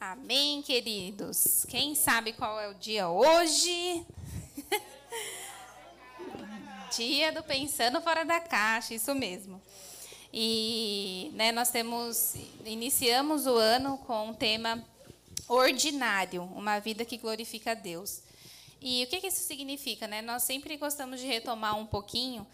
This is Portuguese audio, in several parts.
Amém, queridos. Quem sabe qual é o dia hoje? dia do Pensando Fora da Caixa, isso mesmo. E né, nós temos iniciamos o ano com o tema ordinário, uma vida que glorifica a Deus. E o que, que isso significa? Né? Nós sempre gostamos de retomar um pouquinho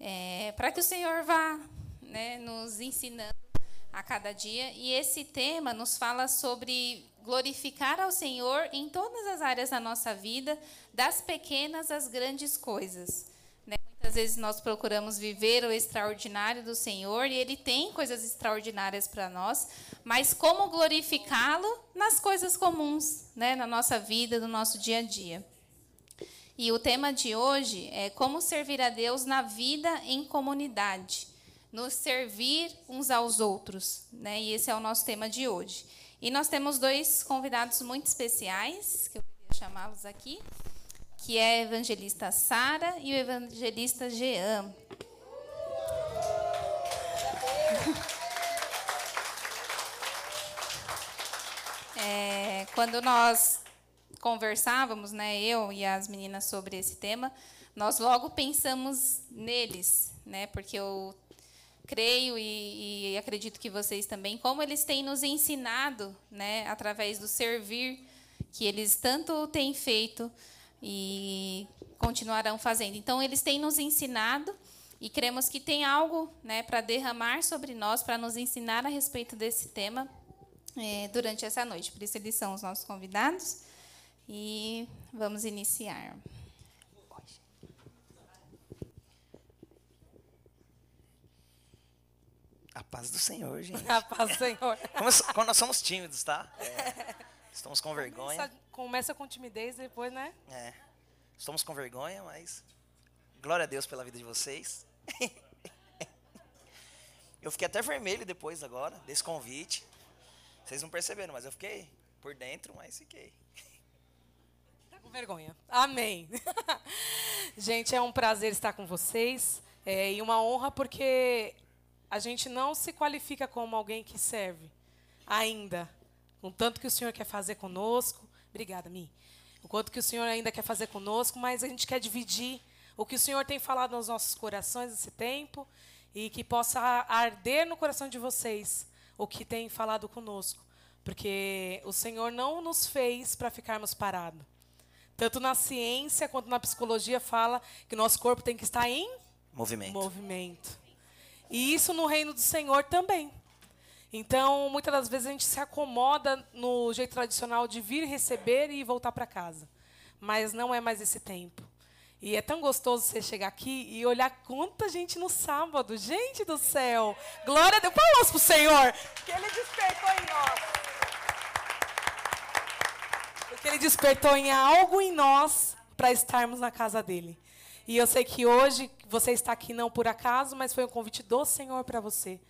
é, para que o Senhor vá né, nos ensinando a cada dia. E esse tema nos fala sobre glorificar ao Senhor em todas as áreas da nossa vida, das pequenas às grandes coisas. Né? Muitas vezes nós procuramos viver o extraordinário do Senhor e Ele tem coisas extraordinárias para nós, mas como glorificá-lo nas coisas comuns, né? na nossa vida, no nosso dia a dia. E o tema de hoje é como servir a Deus na vida em comunidade, nos servir uns aos outros, né? E esse é o nosso tema de hoje. E nós temos dois convidados muito especiais, que eu queria chamá-los aqui, que é a evangelista Sara e o evangelista Jean. É, quando nós conversávamos, né, eu e as meninas sobre esse tema, nós logo pensamos neles, né, porque eu creio e, e, acredito que vocês também, como eles têm nos ensinado, né, através do servir que eles tanto têm feito e continuarão fazendo. Então, eles têm nos ensinado e cremos que tem algo, né, para derramar sobre nós, para nos ensinar a respeito desse tema é, durante essa noite. Por isso, eles são os nossos convidados. E vamos iniciar. Paz do Senhor, gente. A paz do Senhor. Quando nós somos tímidos, tá? É, estamos com vergonha. Começa, começa, com timidez, depois, né? É. Estamos com vergonha, mas glória a Deus pela vida de vocês. Eu fiquei até vermelho depois agora, desse convite. Vocês não perceberam, mas eu fiquei por dentro, mas fiquei com vergonha. Amém. gente, é um prazer estar com vocês é, e uma honra porque a gente não se qualifica como alguém que serve ainda, com tanto que o Senhor quer fazer conosco. Obrigada, Mi. O quanto que o Senhor ainda quer fazer conosco, mas a gente quer dividir o que o Senhor tem falado nos nossos corações esse tempo e que possa arder no coração de vocês o que tem falado conosco. Porque o Senhor não nos fez para ficarmos parados. Tanto na ciência quanto na psicologia fala que o nosso corpo tem que estar em movimento. movimento. E isso no reino do Senhor também. Então, muitas das vezes a gente se acomoda no jeito tradicional de vir receber e voltar para casa. Mas não é mais esse tempo. E é tão gostoso você chegar aqui e olhar quanta gente no sábado. Gente do céu! Glória a Deus! Palmas para o Senhor! Que Ele despertou em nós. Porque Ele despertou em algo em nós para estarmos na casa dele. E eu sei que hoje você está aqui não por acaso, mas foi um convite do Senhor para você.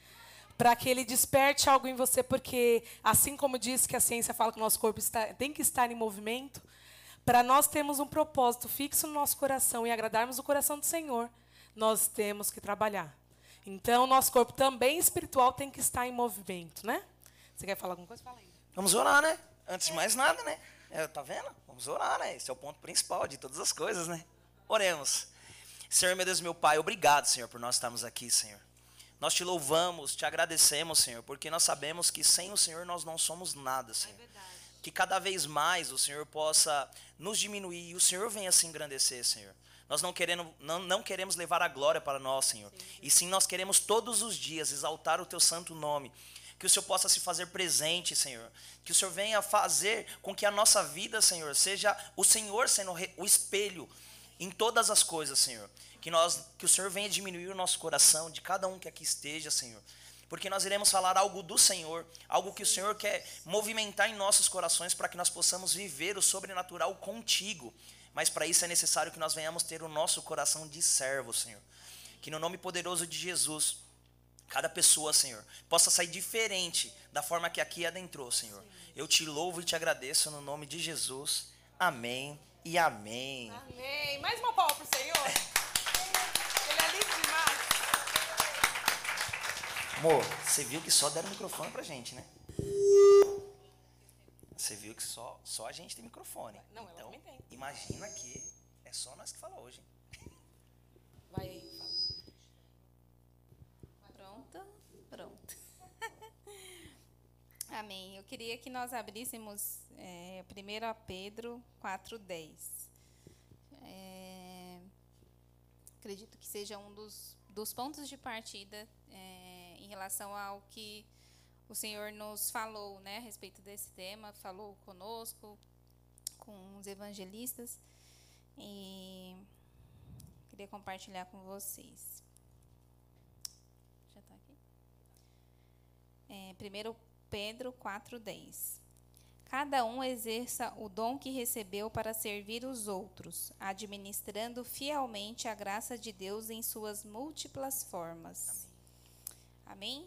Para que ele desperte algo em você, porque assim como diz que a ciência fala que o nosso corpo está, tem que estar em movimento, para nós termos um propósito fixo no nosso coração e agradarmos o coração do Senhor, nós temos que trabalhar. Então, nosso corpo também espiritual tem que estar em movimento, né? Você quer falar alguma coisa? Fala aí. Vamos orar, né? Antes de mais nada, né? É, tá vendo? Vamos orar, né? Esse é o ponto principal de todas as coisas, né? Oremos. Senhor, meu Deus, meu Pai, obrigado, Senhor, por nós estarmos aqui, Senhor. Nós te louvamos, te agradecemos, Senhor, porque nós sabemos que sem o Senhor nós não somos nada, Senhor. É que cada vez mais o Senhor possa nos diminuir e o Senhor venha se engrandecer, Senhor. Nós não, queremos, não, não queremos levar a glória para nós, Senhor. Sim, sim. E sim nós queremos todos os dias exaltar o teu santo nome que o Senhor possa se fazer presente, Senhor. Que o Senhor venha fazer com que a nossa vida, Senhor, seja o Senhor sendo o espelho em todas as coisas, Senhor. Que, nós, que o Senhor venha diminuir o nosso coração, de cada um que aqui esteja, Senhor. Porque nós iremos falar algo do Senhor, algo que o Senhor quer movimentar em nossos corações para que nós possamos viver o sobrenatural contigo. Mas para isso é necessário que nós venhamos ter o nosso coração de servo, Senhor. Que no nome poderoso de Jesus Cada pessoa, Senhor, possa sair diferente da forma que aqui adentrou, Senhor. Eu te louvo e te agradeço no nome de Jesus. Amém e amém. Amém. Mais uma palma para o Senhor. Ele é lindo demais. Amor, você viu que só deram microfone pra gente, né? Você viu que só, só a gente tem microfone. Não, então, também imagina que é só nós que falamos hoje. Vai aí, Amém. Eu queria que nós abríssemos é, primeiro a Pedro 4,10. É, acredito que seja um dos, dos pontos de partida é, em relação ao que o Senhor nos falou né, a respeito desse tema, falou conosco, com os evangelistas. E queria compartilhar com vocês. Já está aqui? É, 1 Pedro 4,10. Cada um exerça o dom que recebeu para servir os outros, administrando fielmente a graça de Deus em suas múltiplas formas. Amém?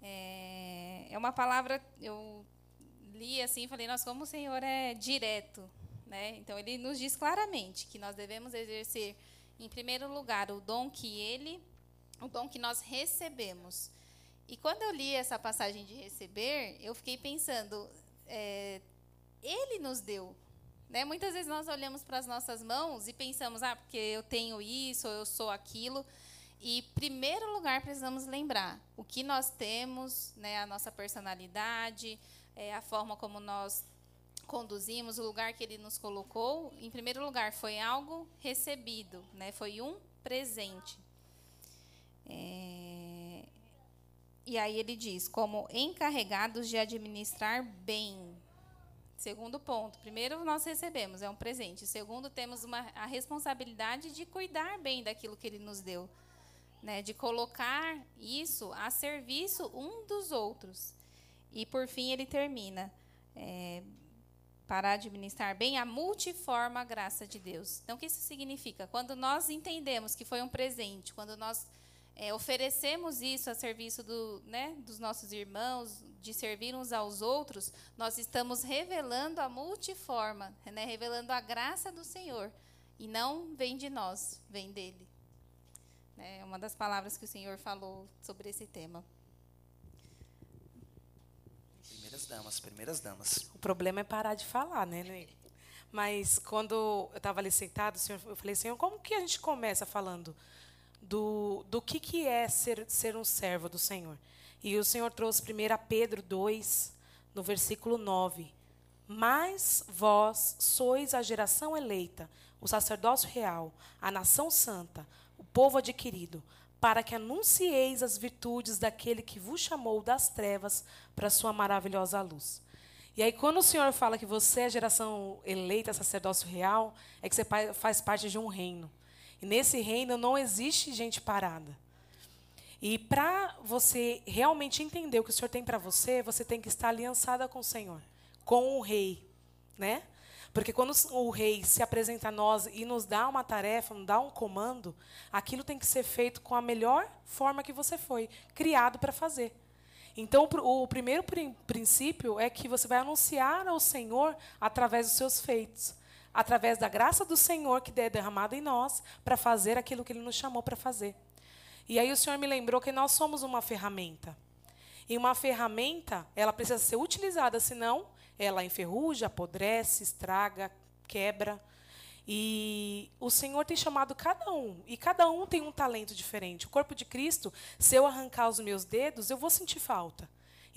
É, é uma palavra, eu li assim e falei, nossa, como o Senhor é direto. Né? Então, ele nos diz claramente que nós devemos exercer, em primeiro lugar, o dom que ele, o dom que nós recebemos. E quando eu li essa passagem de receber, eu fiquei pensando, é, ele nos deu. Né? Muitas vezes nós olhamos para as nossas mãos e pensamos, ah, porque eu tenho isso, ou eu sou aquilo. E, em primeiro lugar, precisamos lembrar o que nós temos, né, a nossa personalidade, é, a forma como nós conduzimos, o lugar que ele nos colocou. Em primeiro lugar, foi algo recebido, né, foi um presente. É, e aí ele diz, como encarregados de administrar bem. Segundo ponto, primeiro nós recebemos, é um presente. Segundo, temos uma, a responsabilidade de cuidar bem daquilo que ele nos deu né, de colocar isso a serviço um dos outros. E por fim ele termina é, para administrar bem a multiforme graça de Deus. Então o que isso significa? Quando nós entendemos que foi um presente, quando nós é, oferecemos isso a serviço do, né, dos nossos irmãos, de servir uns aos outros, nós estamos revelando a multiforma, né, revelando a graça do Senhor. E não vem de nós, vem dele. É uma das palavras que o Senhor falou sobre esse tema. Primeiras damas, primeiras damas. O problema é parar de falar, né? Mas quando eu estava ali sentado, eu falei, Senhor, como que a gente começa falando do, do que, que é ser, ser um servo do Senhor? E o Senhor trouxe primeiro a Pedro 2, no versículo 9. Mas vós sois a geração eleita, o sacerdócio real, a nação santa, povo adquirido, para que anuncieis as virtudes daquele que vos chamou das trevas para a sua maravilhosa luz. E aí, quando o Senhor fala que você é a geração eleita, sacerdócio real, é que você faz parte de um reino. E nesse reino não existe gente parada. E para você realmente entender o que o Senhor tem para você, você tem que estar aliançada com o Senhor, com o rei, né? Porque quando o rei se apresenta a nós e nos dá uma tarefa, nos dá um comando, aquilo tem que ser feito com a melhor forma que você foi criado para fazer. Então, o primeiro princípio é que você vai anunciar ao Senhor através dos seus feitos, através da graça do Senhor que é derramada em nós para fazer aquilo que Ele nos chamou para fazer. E aí o Senhor me lembrou que nós somos uma ferramenta. E uma ferramenta, ela precisa ser utilizada, senão ela enferruja, apodrece, estraga, quebra. E o Senhor tem chamado cada um, e cada um tem um talento diferente. O corpo de Cristo, se eu arrancar os meus dedos, eu vou sentir falta.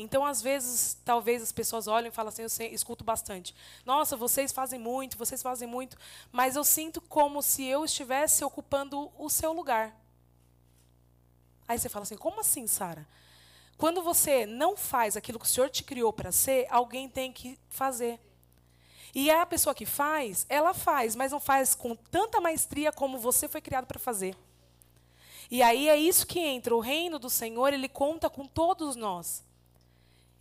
Então, às vezes, talvez as pessoas olhem e falam assim, eu sei, escuto bastante. Nossa, vocês fazem muito, vocês fazem muito, mas eu sinto como se eu estivesse ocupando o seu lugar. Aí você fala assim, como assim, Sara? Quando você não faz aquilo que o Senhor te criou para ser, alguém tem que fazer. E a pessoa que faz, ela faz, mas não faz com tanta maestria como você foi criado para fazer. E aí é isso que entra. O reino do Senhor, ele conta com todos nós.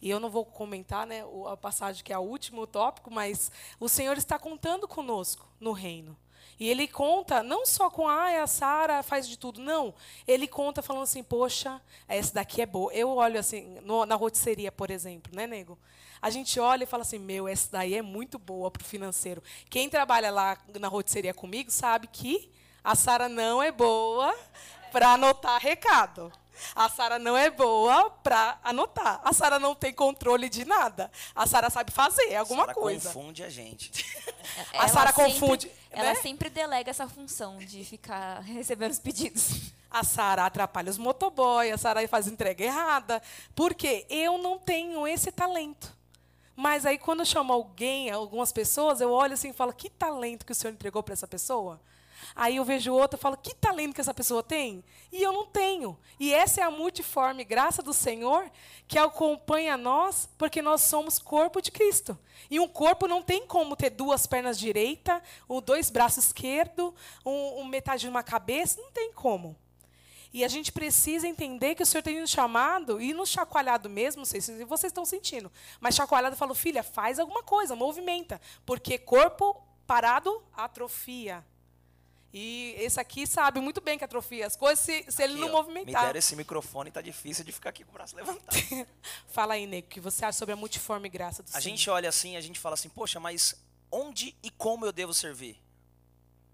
E eu não vou comentar né, a passagem que é o último tópico, mas o Senhor está contando conosco no reino. E ele conta não só com ah, a Sara faz de tudo, não. Ele conta falando assim, poxa, essa daqui é boa. Eu olho assim, no, na rotisseria, por exemplo, né, nego? A gente olha e fala assim, meu, essa daí é muito boa para o financeiro. Quem trabalha lá na rotisseria comigo sabe que a Sara não é boa para anotar recado. A Sara não é boa para anotar. A Sara não tem controle de nada. A Sara sabe fazer alguma Sarah coisa. confunde a gente. A Sara confunde. Ela né? sempre delega essa função de ficar recebendo os pedidos. A Sara atrapalha os motoboy, a Sara faz entrega errada. Porque eu não tenho esse talento. Mas aí, quando eu chamo alguém, algumas pessoas, eu olho assim e falo: que talento que o senhor entregou para essa pessoa? Aí eu vejo outra e falo: que talento que essa pessoa tem? E eu não tenho. E essa é a multiforme graça do Senhor que acompanha nós, porque nós somos corpo de Cristo. E um corpo não tem como ter duas pernas direitas, ou dois braços esquerdos, um, um metade de uma cabeça, não tem como. E a gente precisa entender que o Senhor tem nos chamado e nos chacoalhado mesmo, não sei se vocês estão sentindo, mas chacoalhado falou, filha, faz alguma coisa, movimenta, porque corpo parado atrofia. E esse aqui sabe muito bem que atrofia as coisas se, se ele Aqui, não ó, movimentar. Me deram esse microfone, tá difícil de ficar aqui com o braço levantado. Fala aí, Nego, o que você acha sobre a multiforme graça do A Senhor? gente olha assim, a gente fala assim, poxa, mas onde e como eu devo servir?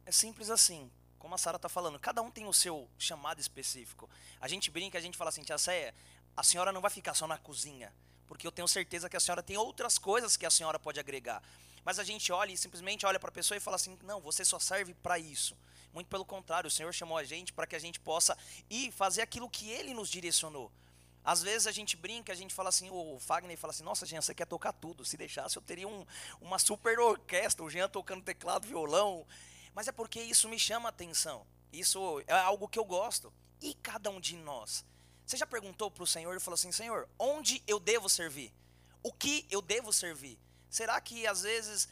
É simples assim, como a Sara está falando, cada um tem o seu chamado específico. A gente brinca, a gente fala assim, tia Céia, a senhora não vai ficar só na cozinha, porque eu tenho certeza que a senhora tem outras coisas que a senhora pode agregar. Mas a gente olha e simplesmente olha para a pessoa e fala assim, não, você só serve para isso. Muito pelo contrário, o Senhor chamou a gente para que a gente possa ir fazer aquilo que Ele nos direcionou. Às vezes a gente brinca, a gente fala assim, o Fagner fala assim, nossa, Jean, você quer tocar tudo. Se deixasse, eu teria um, uma super orquestra, o Jean tocando teclado, violão. Mas é porque isso me chama a atenção. Isso é algo que eu gosto. E cada um de nós? Você já perguntou para o Senhor e falou assim, Senhor, onde eu devo servir? O que eu devo servir? Será que às vezes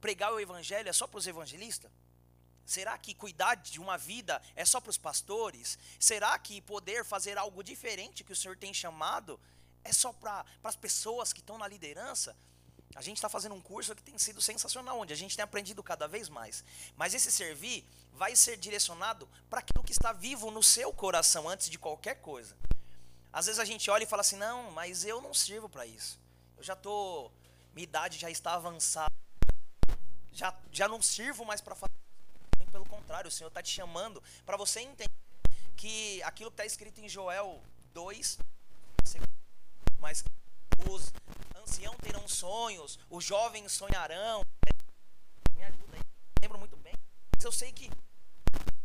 pregar o evangelho é só para os evangelistas? Será que cuidar de uma vida é só para os pastores? Será que poder fazer algo diferente que o Senhor tem chamado é só para as pessoas que estão na liderança? A gente está fazendo um curso que tem sido sensacional, onde a gente tem aprendido cada vez mais. Mas esse servir vai ser direcionado para aquilo que está vivo no seu coração antes de qualquer coisa. Às vezes a gente olha e fala assim: não, mas eu não sirvo para isso. Eu já estou. Minha idade já está avançada. Já, já não sirvo mais para fazer. Pelo contrário, o Senhor está te chamando para você entender que aquilo que está escrito em Joel 2, mas os anciãos terão sonhos, os jovens sonharão. Me ajuda aí. Lembro muito bem. Mas eu sei que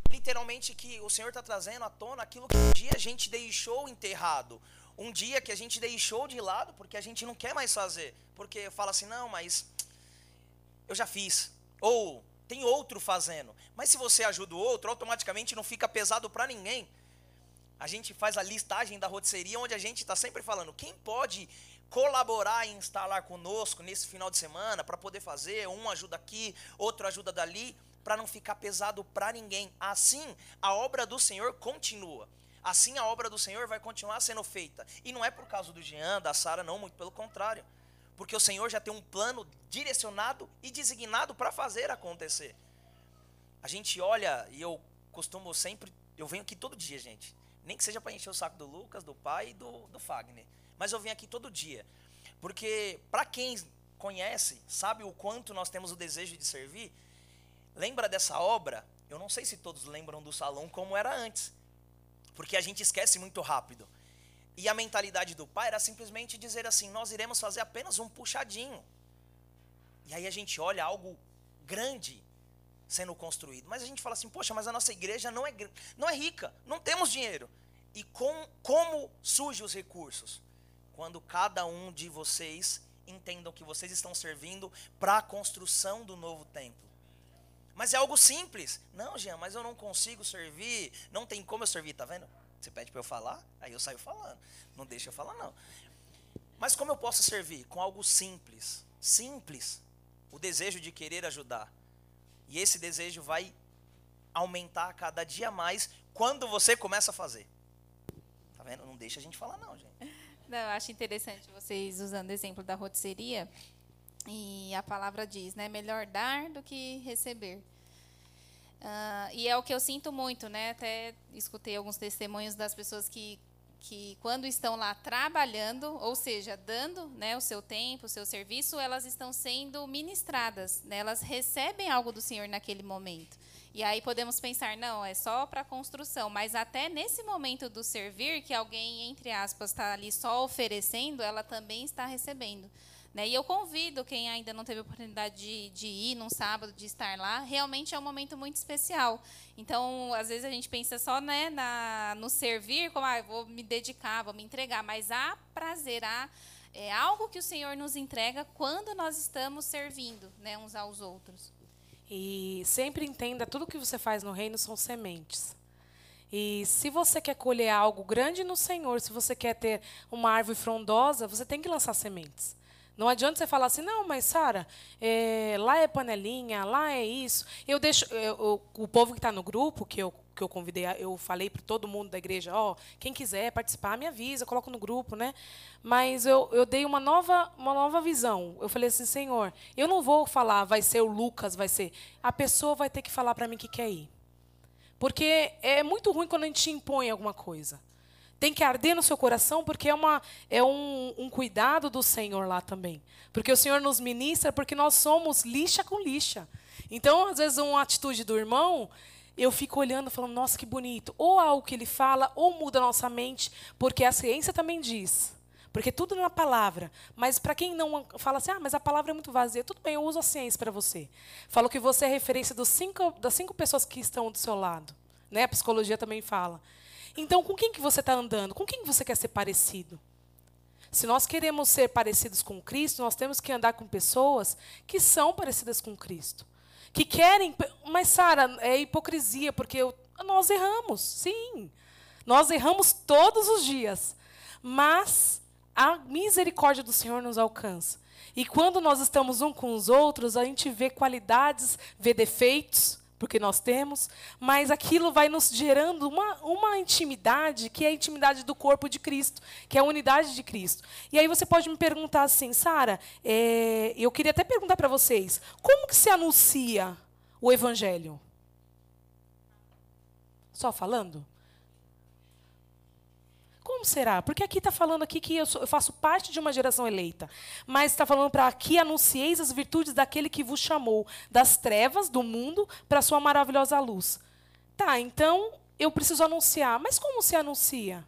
literalmente que o Senhor está trazendo à tona aquilo que um dia a gente deixou enterrado. Um dia que a gente deixou de lado porque a gente não quer mais fazer. Porque fala assim, não, mas eu já fiz. Ou tem outro fazendo. Mas se você ajuda o outro, automaticamente não fica pesado para ninguém. A gente faz a listagem da rotisseria onde a gente está sempre falando quem pode colaborar e instalar conosco nesse final de semana para poder fazer, um ajuda aqui, outro ajuda dali, para não ficar pesado para ninguém. Assim, a obra do Senhor continua. Assim a obra do Senhor vai continuar sendo feita. E não é por causa do Jean, da Sara, não, muito pelo contrário. Porque o Senhor já tem um plano direcionado e designado para fazer acontecer. A gente olha, e eu costumo sempre, eu venho aqui todo dia, gente. Nem que seja para encher o saco do Lucas, do pai e do, do Fagner. Mas eu venho aqui todo dia. Porque para quem conhece, sabe o quanto nós temos o desejo de servir, lembra dessa obra? Eu não sei se todos lembram do salão como era antes. Porque a gente esquece muito rápido. E a mentalidade do pai era simplesmente dizer assim: nós iremos fazer apenas um puxadinho. E aí a gente olha algo grande sendo construído. Mas a gente fala assim: poxa, mas a nossa igreja não é, não é rica, não temos dinheiro. E com, como surgem os recursos? Quando cada um de vocês entendam que vocês estão servindo para a construção do novo templo. Mas é algo simples. Não, Jean, mas eu não consigo servir. Não tem como eu servir, tá vendo? Você pede para eu falar, aí eu saio falando. Não deixa eu falar, não. Mas como eu posso servir? Com algo simples. Simples. O desejo de querer ajudar. E esse desejo vai aumentar cada dia mais quando você começa a fazer. Tá vendo? Não deixa a gente falar, não, gente. Eu acho interessante vocês usando o exemplo da rotisseria. E a palavra diz, né? Melhor dar do que receber. Uh, e é o que eu sinto muito, né? Até escutei alguns testemunhos das pessoas que que quando estão lá trabalhando, ou seja, dando né, o seu tempo, o seu serviço, elas estão sendo ministradas, né, elas recebem algo do Senhor naquele momento. E aí podemos pensar, não, é só para construção, mas até nesse momento do servir, que alguém, entre aspas, está ali só oferecendo, ela também está recebendo. Né? E eu convido quem ainda não teve oportunidade de, de, ir num sábado, de estar lá, realmente é um momento muito especial. Então, às vezes a gente pensa só né, na, no servir, como ah, vou me dedicar, vou me entregar, mas há prazer, há é algo que o Senhor nos entrega quando nós estamos servindo né, uns aos outros. E sempre entenda, tudo que você faz no reino são sementes. E se você quer colher algo grande no Senhor, se você quer ter uma árvore frondosa, você tem que lançar sementes. Não adianta você falar assim, não, mas Sara, é, lá é panelinha, lá é isso. Eu deixo eu, o povo que está no grupo que eu que eu convidei, eu falei para todo mundo da igreja, ó, oh, quem quiser participar, me avisa, coloco no grupo, né? Mas eu, eu dei uma nova uma nova visão. Eu falei assim, Senhor, eu não vou falar, vai ser o Lucas, vai ser. A pessoa vai ter que falar para mim que quer ir, porque é muito ruim quando a gente impõe alguma coisa tem que arder no seu coração, porque é, uma, é um, um cuidado do Senhor lá também. Porque o Senhor nos ministra, porque nós somos lixa com lixa. Então, às vezes, uma atitude do irmão, eu fico olhando falando, nossa, que bonito. Ou algo que ele fala, ou muda a nossa mente, porque a ciência também diz. Porque tudo na palavra. Mas para quem não fala assim, ah, mas a palavra é muito vazia, tudo bem, eu uso a ciência para você. Falo que você é referência cinco, das cinco pessoas que estão do seu lado. Né? A psicologia também fala. Então, com quem que você está andando? Com quem você quer ser parecido? Se nós queremos ser parecidos com Cristo, nós temos que andar com pessoas que são parecidas com Cristo. Que querem. Mas, Sara, é hipocrisia, porque eu, nós erramos, sim. Nós erramos todos os dias. Mas a misericórdia do Senhor nos alcança. E quando nós estamos um com os outros, a gente vê qualidades, vê defeitos, porque nós temos, mas aquilo vai nos gerando uma, uma intimidade que é a intimidade do corpo de Cristo, que é a unidade de Cristo. E aí você pode me perguntar assim, Sara, é, eu queria até perguntar para vocês, como que se anuncia o Evangelho? Só falando? Como será? Porque aqui está falando aqui que eu, sou, eu, faço parte de uma geração eleita. Mas está falando para aqui anuncieis as virtudes daquele que vos chamou das trevas do mundo para a sua maravilhosa luz. Tá, então eu preciso anunciar. Mas como se anuncia?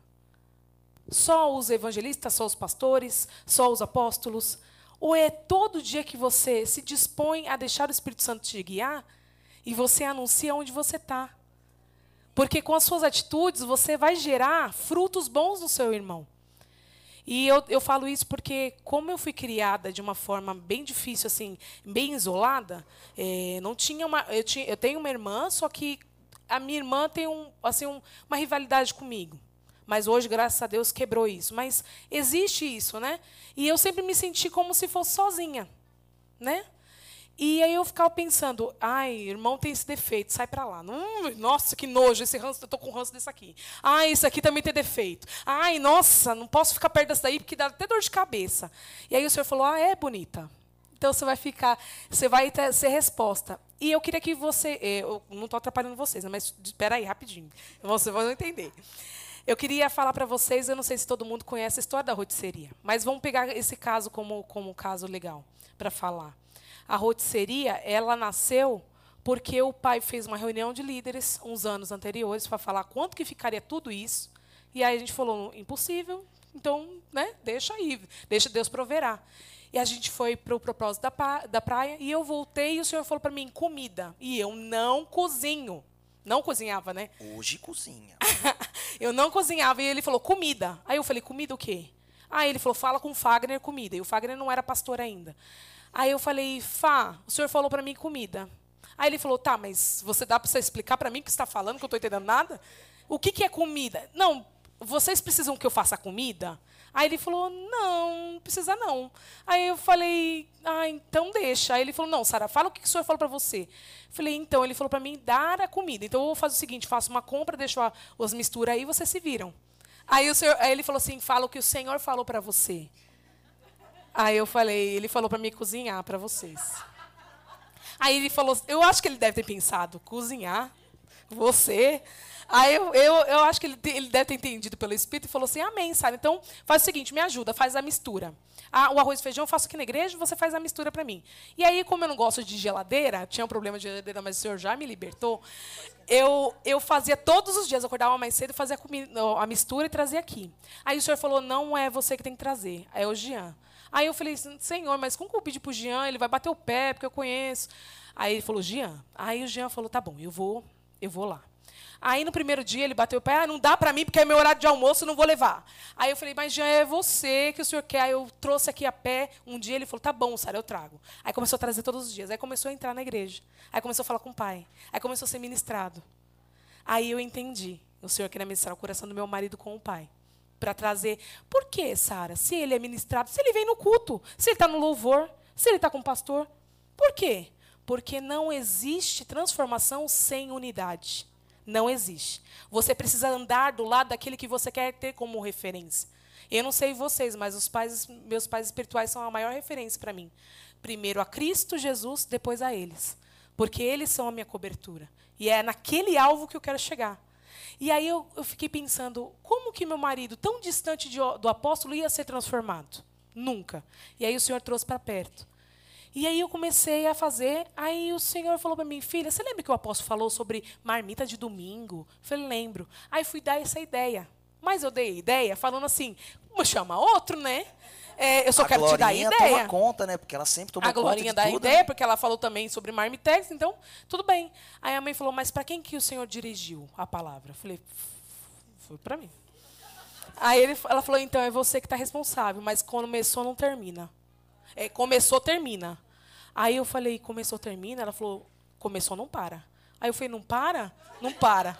Só os evangelistas, só os pastores, só os apóstolos? Ou é todo dia que você se dispõe a deixar o Espírito Santo te guiar e você anuncia onde você está? Porque com as suas atitudes você vai gerar frutos bons no seu irmão. E eu, eu falo isso porque, como eu fui criada de uma forma bem difícil, assim, bem isolada, é, não tinha uma. Eu, tinha, eu tenho uma irmã, só que a minha irmã tem um, assim, um, uma rivalidade comigo. Mas hoje, graças a Deus, quebrou isso. Mas existe isso, né? E eu sempre me senti como se fosse sozinha, né? E aí eu ficava pensando, ai, irmão tem esse defeito, sai para lá. Hum, nossa, que nojo, esse ranço, eu tô com ranço desse aqui. Ai, esse aqui também tem defeito. Ai, nossa, não posso ficar perto dessa daí porque dá até dor de cabeça. E aí o senhor falou, ah, é bonita. Então você vai ficar, você vai ter, ser resposta. E eu queria que você, eh, eu não estou atrapalhando vocês, né, mas espera aí rapidinho, vocês vão entender. Eu queria falar para vocês, eu não sei se todo mundo conhece a história da rotisseria, mas vamos pegar esse caso como como caso legal para falar. A rotisseria, ela nasceu porque o pai fez uma reunião de líderes uns anos anteriores para falar quanto que ficaria tudo isso. E aí a gente falou, impossível, então, né, deixa aí, deixa Deus proverá. E a gente foi para o propósito da, pra, da praia e eu voltei e o senhor falou para mim, comida. E eu não cozinho. Não cozinhava, né? Hoje cozinha. eu não cozinhava e ele falou, comida. Aí eu falei, comida o quê? Aí ele falou, fala com o Fagner comida. E o Fagner não era pastor ainda. Aí eu falei, Fá, o senhor falou para mim comida. Aí ele falou, tá, mas você dá para você explicar para mim o que está falando, que eu estou entendendo nada? O que, que é comida? Não, vocês precisam que eu faça comida? Aí ele falou, não, não precisa não. Aí eu falei, ah, então deixa. Aí ele falou, não, Sara, fala o que o senhor falou para você. Eu falei, então, ele falou para mim dar a comida. Então eu vou fazer o seguinte, faço uma compra, deixo as misturas aí, vocês se viram. Aí, o senhor, aí ele falou assim, fala o que o senhor falou para você. Aí eu falei, ele falou para mim cozinhar para vocês. Aí ele falou, eu acho que ele deve ter pensado, cozinhar? Você. Aí eu, eu, eu acho que ele, ele deve ter entendido pelo Espírito e falou assim: Amém, Sara. Então faz o seguinte, me ajuda, faz a mistura. Ah, o arroz e feijão eu faço aqui na igreja, você faz a mistura para mim. E aí, como eu não gosto de geladeira, tinha um problema de geladeira, mas o senhor já me libertou, eu, eu fazia todos os dias, acordava mais cedo, fazia a, comida, a mistura e trazia aqui. Aí o senhor falou: não é você que tem que trazer, é o Jean. Aí eu falei, senhor, mas como que eu pedi pro Jean? Ele vai bater o pé, porque eu conheço. Aí ele falou, Jean. Aí o Jean falou, tá bom, eu vou, eu vou lá. Aí no primeiro dia ele bateu o pé, ah, não dá para mim porque é meu horário de almoço, não vou levar. Aí eu falei, mas já é você que o senhor quer. Aí eu trouxe aqui a pé. Um dia ele falou, tá bom, Sara, eu trago. Aí começou a trazer todos os dias. Aí começou a entrar na igreja. Aí começou a falar com o pai. Aí começou a ser ministrado. Aí eu entendi. O senhor queria ministrar o coração do meu marido com o pai. Para trazer. Por que, Sara? Se ele é ministrado, se ele vem no culto, se ele está no louvor, se ele está com o pastor. Por quê? Porque não existe transformação sem unidade. Não existe. Você precisa andar do lado daquele que você quer ter como referência. Eu não sei vocês, mas os pais, meus pais espirituais são a maior referência para mim. Primeiro a Cristo Jesus, depois a eles. Porque eles são a minha cobertura. E é naquele alvo que eu quero chegar. E aí eu, eu fiquei pensando, como que meu marido, tão distante de, do apóstolo, ia ser transformado? Nunca. E aí o Senhor trouxe para perto. E aí eu comecei a fazer, aí o Senhor falou para mim, filha, você lembra que o apóstolo falou sobre marmita de domingo? Eu falei, lembro. Aí fui dar essa ideia. Mas eu dei a ideia falando assim, vamos chamar outro, né? É, eu só a quero te dar a Glorinha ideia. toma conta, né? Porque ela sempre tomou a conta Glorinha de dá a tudo. ideia, porque ela falou também sobre marmitex, então tudo bem. Aí a mãe falou, mas para quem que o Senhor dirigiu a palavra? Eu falei, foi para mim. Aí ele, ela falou, então é você que está responsável, mas começou não termina. É, começou termina. Aí eu falei, começou termina? Ela falou, começou não para. Aí eu falei, não para? Não para.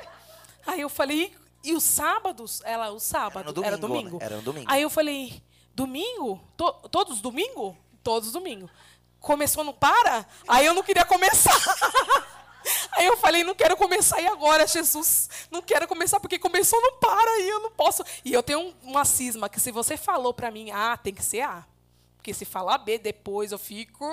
Aí eu falei, e os sábados? Ela, o sábado, Era era domingo, domingo. né? Era no domingo. Aí eu falei, domingo? To- todos domingo? Todos domingo. Começou não para? Aí eu não queria começar. Aí eu falei, não quero começar e agora, Jesus? Não quero começar porque começou não para e eu não posso. E eu tenho um- uma cisma que se você falou para mim A, tem que ser A. Porque se falar B depois eu fico.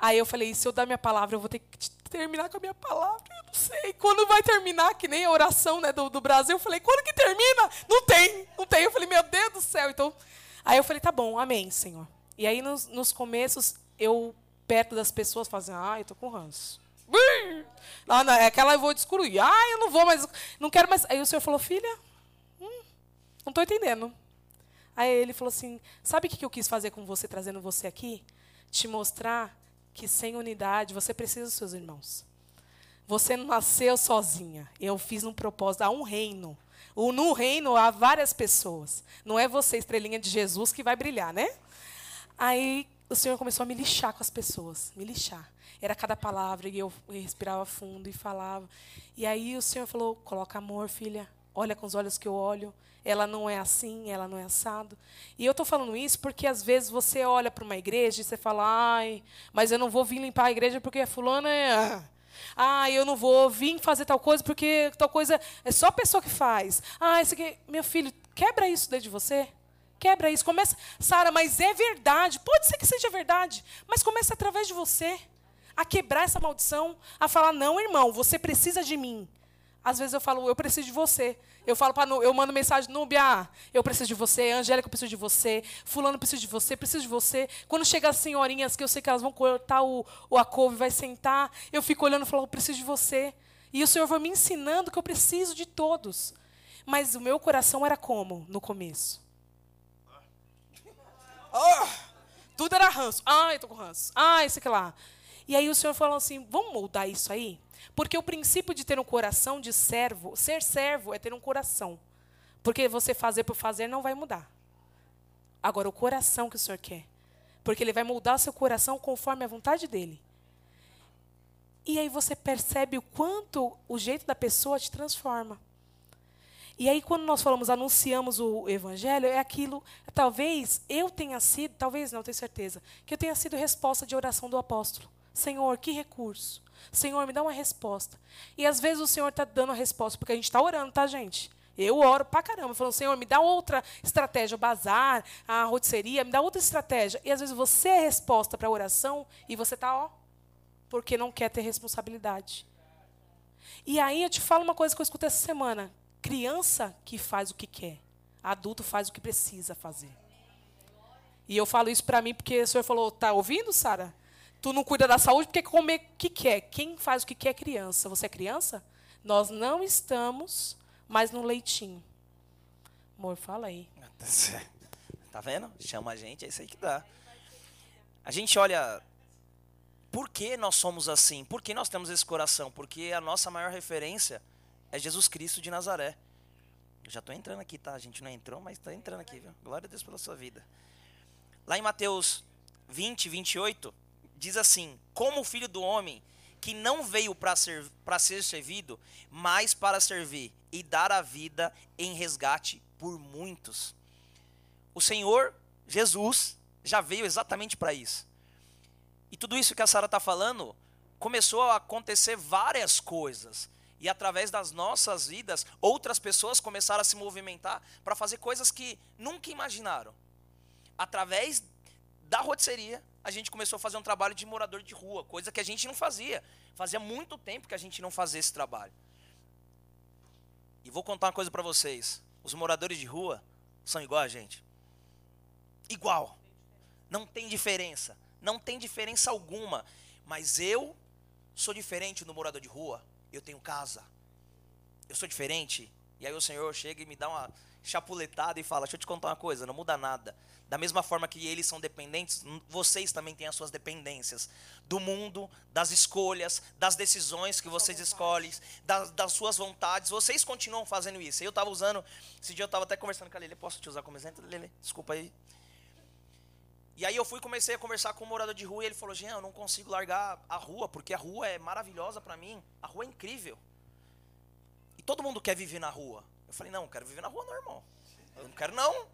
Aí eu falei, se eu dar minha palavra, eu vou ter que terminar com a minha palavra. Eu não sei. Quando vai terminar, que nem a oração né, do, do Brasil, eu falei, quando que termina? Não tem, não tem. Eu falei, meu Deus do céu. Então, aí eu falei, tá bom, amém, Senhor. E aí nos, nos começos, eu, perto das pessoas, fazendo, ah, eu tô com ranço. Brrr. Lá na, aquela eu vou descobrir. Ah, eu não vou mais, não quero mais. Aí o senhor falou, filha, hum, não estou entendendo. Aí ele falou assim: sabe o que eu quis fazer com você, trazendo você aqui? Te mostrar que sem unidade você precisa dos seus irmãos. Você não nasceu sozinha. Eu fiz um propósito, há um reino. No reino há várias pessoas. Não é você, estrelinha de Jesus, que vai brilhar, né? Aí o Senhor começou a me lixar com as pessoas, me lixar. Era cada palavra e eu respirava fundo e falava. E aí o Senhor falou: coloca amor, filha. Olha com os olhos que eu olho. Ela não é assim, ela não é assado. E eu estou falando isso porque às vezes você olha para uma igreja e você fala: ai, mas eu não vou vir limpar a igreja porque fulano é. Ah, eu não vou vir fazer tal coisa porque tal coisa é só a pessoa que faz. Ah, isso aqui, meu filho, quebra isso dentro de você. Quebra isso. Começa, Sara, mas é verdade. Pode ser que seja verdade, mas começa através de você a quebrar essa maldição, a falar não, irmão, você precisa de mim. Às vezes eu falo, eu preciso de você. Eu falo para eu mando mensagem, Núbia, eu preciso de você, Angélica, eu preciso de você, fulano preciso de você, preciso de você. Quando chega as senhorinhas que eu sei que elas vão cortar o, o a couve, vai sentar, eu fico olhando e falo, eu preciso de você. E o Senhor vai me ensinando que eu preciso de todos. Mas o meu coração era como no começo? Ah, tudo era ranço. Ai, eu tô com ranço. Ai, isso aqui lá. E aí o Senhor falou assim: vamos moldar isso aí? Porque o princípio de ter um coração de servo, ser servo é ter um coração. Porque você fazer por fazer não vai mudar. Agora, o coração que o Senhor quer. Porque Ele vai moldar seu coração conforme a vontade dEle. E aí você percebe o quanto o jeito da pessoa te transforma. E aí, quando nós falamos, anunciamos o evangelho, é aquilo, talvez eu tenha sido, talvez não, tenho certeza, que eu tenha sido resposta de oração do apóstolo. Senhor, que recurso. Senhor, me dá uma resposta. E às vezes o Senhor está dando a resposta, porque a gente está orando, tá, gente? Eu oro pra caramba, falando, Senhor, me dá outra estratégia, o bazar, a rotisseria, me dá outra estratégia. E às vezes você é a resposta para a oração e você está, ó, porque não quer ter responsabilidade. E aí eu te falo uma coisa que eu escutei essa semana. Criança que faz o que quer. Adulto faz o que precisa fazer. E eu falo isso para mim porque o senhor falou, tá ouvindo, Sara? Tu não cuida da saúde porque comer o que quer. Quem faz o que quer é criança. Você é criança? Nós não estamos mais no leitinho. Amor, fala aí. Tá vendo? Chama a gente, é isso aí que dá. A gente olha. Por que nós somos assim? Por que nós temos esse coração? Porque a nossa maior referência é Jesus Cristo de Nazaré. Eu já estou entrando aqui, tá? A gente não entrou, mas está entrando aqui, viu? Glória a Deus pela sua vida. Lá em Mateus 20, 28, diz assim: Como o filho do homem, que não veio para ser, ser servido, mas para servir e dar a vida em resgate por muitos. O Senhor Jesus já veio exatamente para isso. E tudo isso que a Sara está falando começou a acontecer várias coisas. E através das nossas vidas, outras pessoas começaram a se movimentar para fazer coisas que nunca imaginaram. Através da rotisseria, a gente começou a fazer um trabalho de morador de rua, coisa que a gente não fazia. Fazia muito tempo que a gente não fazia esse trabalho. E vou contar uma coisa para vocês. Os moradores de rua são igual a gente. Igual. Não tem diferença. Não tem diferença alguma. Mas eu sou diferente do morador de rua. Eu tenho casa. Eu sou diferente. E aí o Senhor chega e me dá uma chapuletada e fala: Deixa eu te contar uma coisa, não muda nada. Da mesma forma que eles são dependentes, vocês também têm as suas dependências. Do mundo, das escolhas, das decisões que vocês escolhem, das, das suas vontades. Vocês continuam fazendo isso. Eu estava usando, esse dia eu estava até conversando com a Lele. Posso te usar como exemplo, Lele? Desculpa aí. E aí eu fui comecei a conversar com um morador de rua e ele falou: Jean, eu não consigo largar a rua, porque a rua é maravilhosa para mim. A rua é incrível. E todo mundo quer viver na rua. Eu falei: Não, eu quero viver na rua, não, irmão. Eu não quero, não.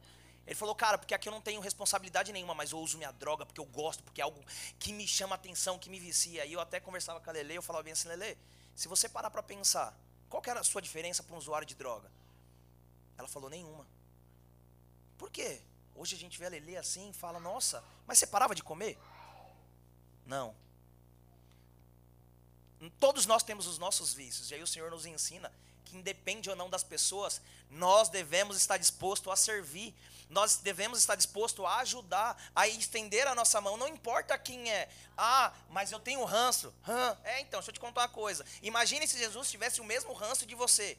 Ele falou, cara, porque aqui eu não tenho responsabilidade nenhuma, mas eu uso minha droga porque eu gosto, porque é algo que me chama atenção, que me vicia. E eu até conversava com a Lele, eu falava bem assim, Lele, se você parar para pensar, qual que era a sua diferença para um usuário de droga? Ela falou, nenhuma. Por quê? Hoje a gente vê a Lele assim e fala, nossa, mas você parava de comer? Não. Todos nós temos os nossos vícios, e aí o Senhor nos ensina que independe ou não das pessoas, nós devemos estar disposto a servir nós devemos estar dispostos a ajudar, a estender a nossa mão, não importa quem é. Ah, mas eu tenho ranço. É, então, deixa eu te contar uma coisa. Imagine se Jesus tivesse o mesmo ranço de você.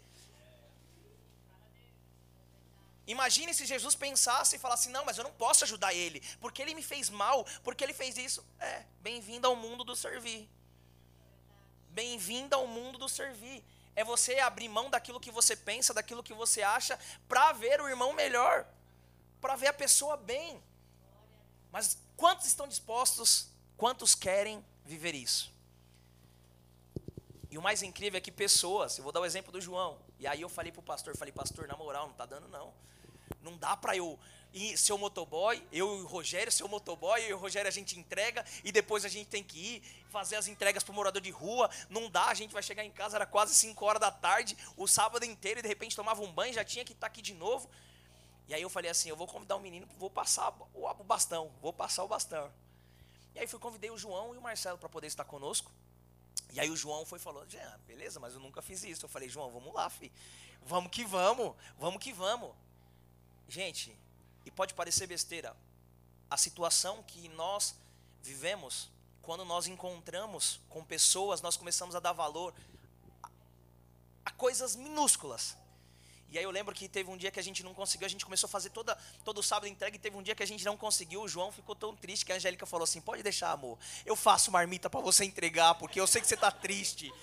Imagine se Jesus pensasse e falasse: Não, mas eu não posso ajudar ele, porque ele me fez mal, porque ele fez isso. É, bem-vindo ao mundo do servir. Bem-vindo ao mundo do servir. É você abrir mão daquilo que você pensa, daquilo que você acha, para ver o irmão melhor para ver a pessoa bem. Mas quantos estão dispostos, quantos querem viver isso? E o mais incrível é que pessoas, eu vou dar o exemplo do João. E aí eu falei pro pastor, falei, pastor, na moral, não tá dando não. Não dá para eu ser o motoboy, eu e o Rogério ser o motoboy, eu e o Rogério a gente entrega e depois a gente tem que ir fazer as entregas pro morador de rua. Não dá, a gente vai chegar em casa, era quase 5 horas da tarde, o sábado inteiro e de repente tomava um banho, já tinha que estar tá aqui de novo. E aí eu falei assim, eu vou convidar o um menino, vou passar o, bastão, vou passar o bastão. E aí fui convidei o João e o Marcelo para poder estar conosco. E aí o João foi ah, beleza, mas eu nunca fiz isso. Eu falei, João, vamos lá, fi. Vamos que vamos, vamos que vamos. Gente, e pode parecer besteira, a situação que nós vivemos, quando nós encontramos com pessoas, nós começamos a dar valor a, a coisas minúsculas. E aí eu lembro que teve um dia que a gente não conseguiu, a gente começou a fazer toda, todo sábado entrega e teve um dia que a gente não conseguiu. O João ficou tão triste que a Angélica falou assim: pode deixar, amor. Eu faço marmita para você entregar, porque eu sei que você está triste.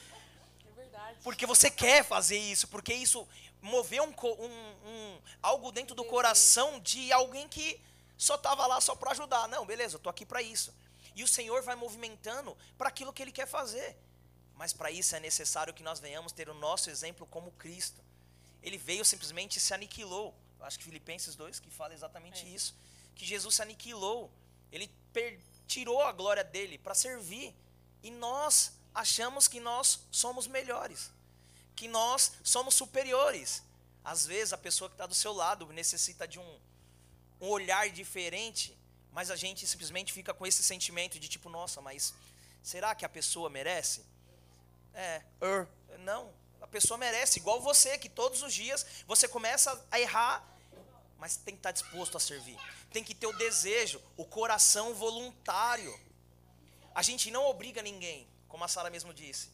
Porque você quer fazer isso, porque isso moveu um, um, um algo dentro do coração de alguém que só estava lá só para ajudar. Não, beleza, eu tô aqui para isso. E o Senhor vai movimentando para aquilo que Ele quer fazer. Mas para isso é necessário que nós venhamos ter o nosso exemplo como Cristo ele veio simplesmente e se aniquilou. Acho que Filipenses 2 que fala exatamente é. isso. Que Jesus se aniquilou. Ele tirou a glória dele para servir. E nós achamos que nós somos melhores. Que nós somos superiores. Às vezes a pessoa que está do seu lado necessita de um, um olhar diferente. Mas a gente simplesmente fica com esse sentimento de tipo, nossa, mas será que a pessoa merece? É, er. Não, a pessoa merece, igual você, que todos os dias você começa a errar, mas tem que estar disposto a servir. Tem que ter o desejo, o coração voluntário. A gente não obriga ninguém, como a Sara mesmo disse.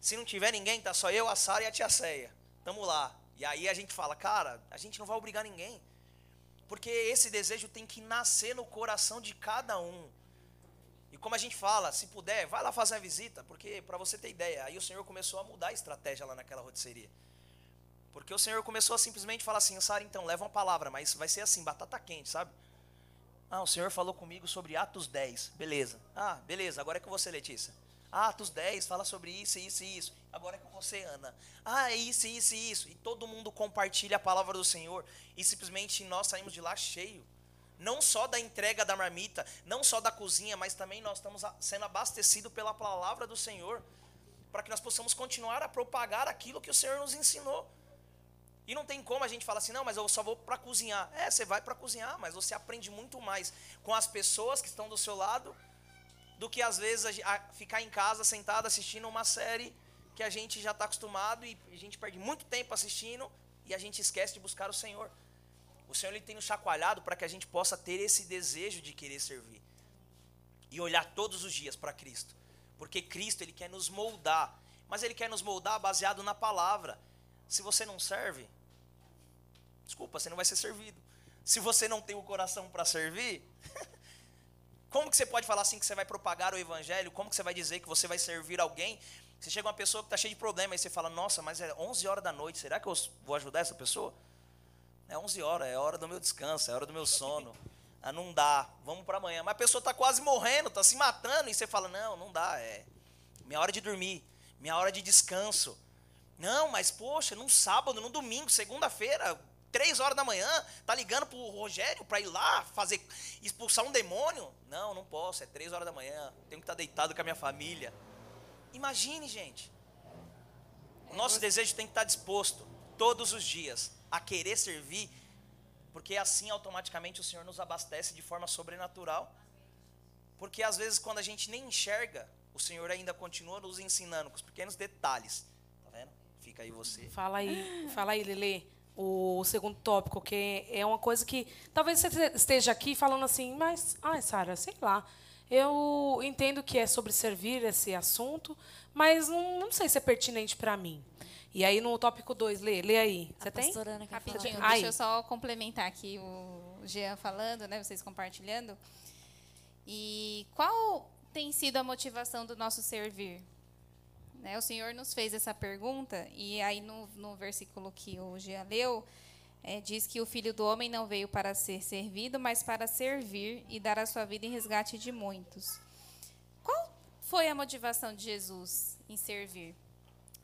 Se não tiver ninguém, tá só eu, a Sara e a tia Ceia. Tamo lá. E aí a gente fala, cara, a gente não vai obrigar ninguém. Porque esse desejo tem que nascer no coração de cada um. E como a gente fala, se puder, vai lá fazer a visita, porque para você ter ideia, aí o Senhor começou a mudar a estratégia lá naquela rotisseria. Porque o Senhor começou a simplesmente falar assim, Sara, então, leva uma palavra, mas vai ser assim, batata quente, sabe? Ah, o Senhor falou comigo sobre Atos 10. Beleza. Ah, beleza, agora é com você, Letícia. Atos 10 fala sobre isso, isso e isso. Agora é com você, Ana. Ah, é isso, isso e isso. E todo mundo compartilha a palavra do Senhor. E simplesmente nós saímos de lá cheio. Não só da entrega da marmita, não só da cozinha, mas também nós estamos sendo abastecidos pela palavra do Senhor. Para que nós possamos continuar a propagar aquilo que o Senhor nos ensinou. E não tem como a gente falar assim, não, mas eu só vou para cozinhar. É, você vai para cozinhar, mas você aprende muito mais com as pessoas que estão do seu lado do que às vezes ficar em casa sentado assistindo uma série que a gente já está acostumado e a gente perde muito tempo assistindo e a gente esquece de buscar o Senhor. O Senhor ele tem nos chacoalhado para que a gente possa ter esse desejo de querer servir e olhar todos os dias para Cristo, porque Cristo ele quer nos moldar, mas ele quer nos moldar baseado na palavra. Se você não serve, desculpa, você não vai ser servido. Se você não tem o coração para servir, Como que você pode falar assim que você vai propagar o evangelho? Como que você vai dizer que você vai servir alguém? Você chega uma pessoa que está cheia de problemas e você fala, nossa, mas é 11 horas da noite, será que eu vou ajudar essa pessoa? É 11 horas, é hora do meu descanso, é hora do meu sono. Ah, não dá, vamos para amanhã. Mas a pessoa está quase morrendo, está se matando, e você fala, não, não dá, é minha hora de dormir, minha hora de descanso. Não, mas poxa, num sábado, num domingo, segunda-feira, três horas da manhã, tá ligando pro Rogério para ir lá fazer expulsar um demônio? Não, não posso, é três horas da manhã, tenho que estar tá deitado com a minha família. Imagine, gente. O nosso desejo tem que estar tá disposto todos os dias a querer servir, porque assim automaticamente o Senhor nos abastece de forma sobrenatural. Porque às vezes quando a gente nem enxerga, o Senhor ainda continua nos ensinando com os pequenos detalhes. Tá vendo? Fica aí você. Fala aí, fala aí, Lele o segundo tópico, que é uma coisa que talvez você esteja aqui falando assim, mas, ai, Sara, sei lá. Eu entendo que é sobre servir esse assunto, mas não, não sei se é pertinente para mim. E aí no tópico 2, lê, lê aí. Você tem? Rapidinho, deixa aí. eu só complementar aqui o Jean falando, né, vocês compartilhando. E qual tem sido a motivação do nosso servir? Né? O Senhor nos fez essa pergunta, e aí no, no versículo que Gia leu, é, diz que o Filho do Homem não veio para ser servido, mas para servir e dar a sua vida em resgate de muitos. Qual foi a motivação de Jesus em servir?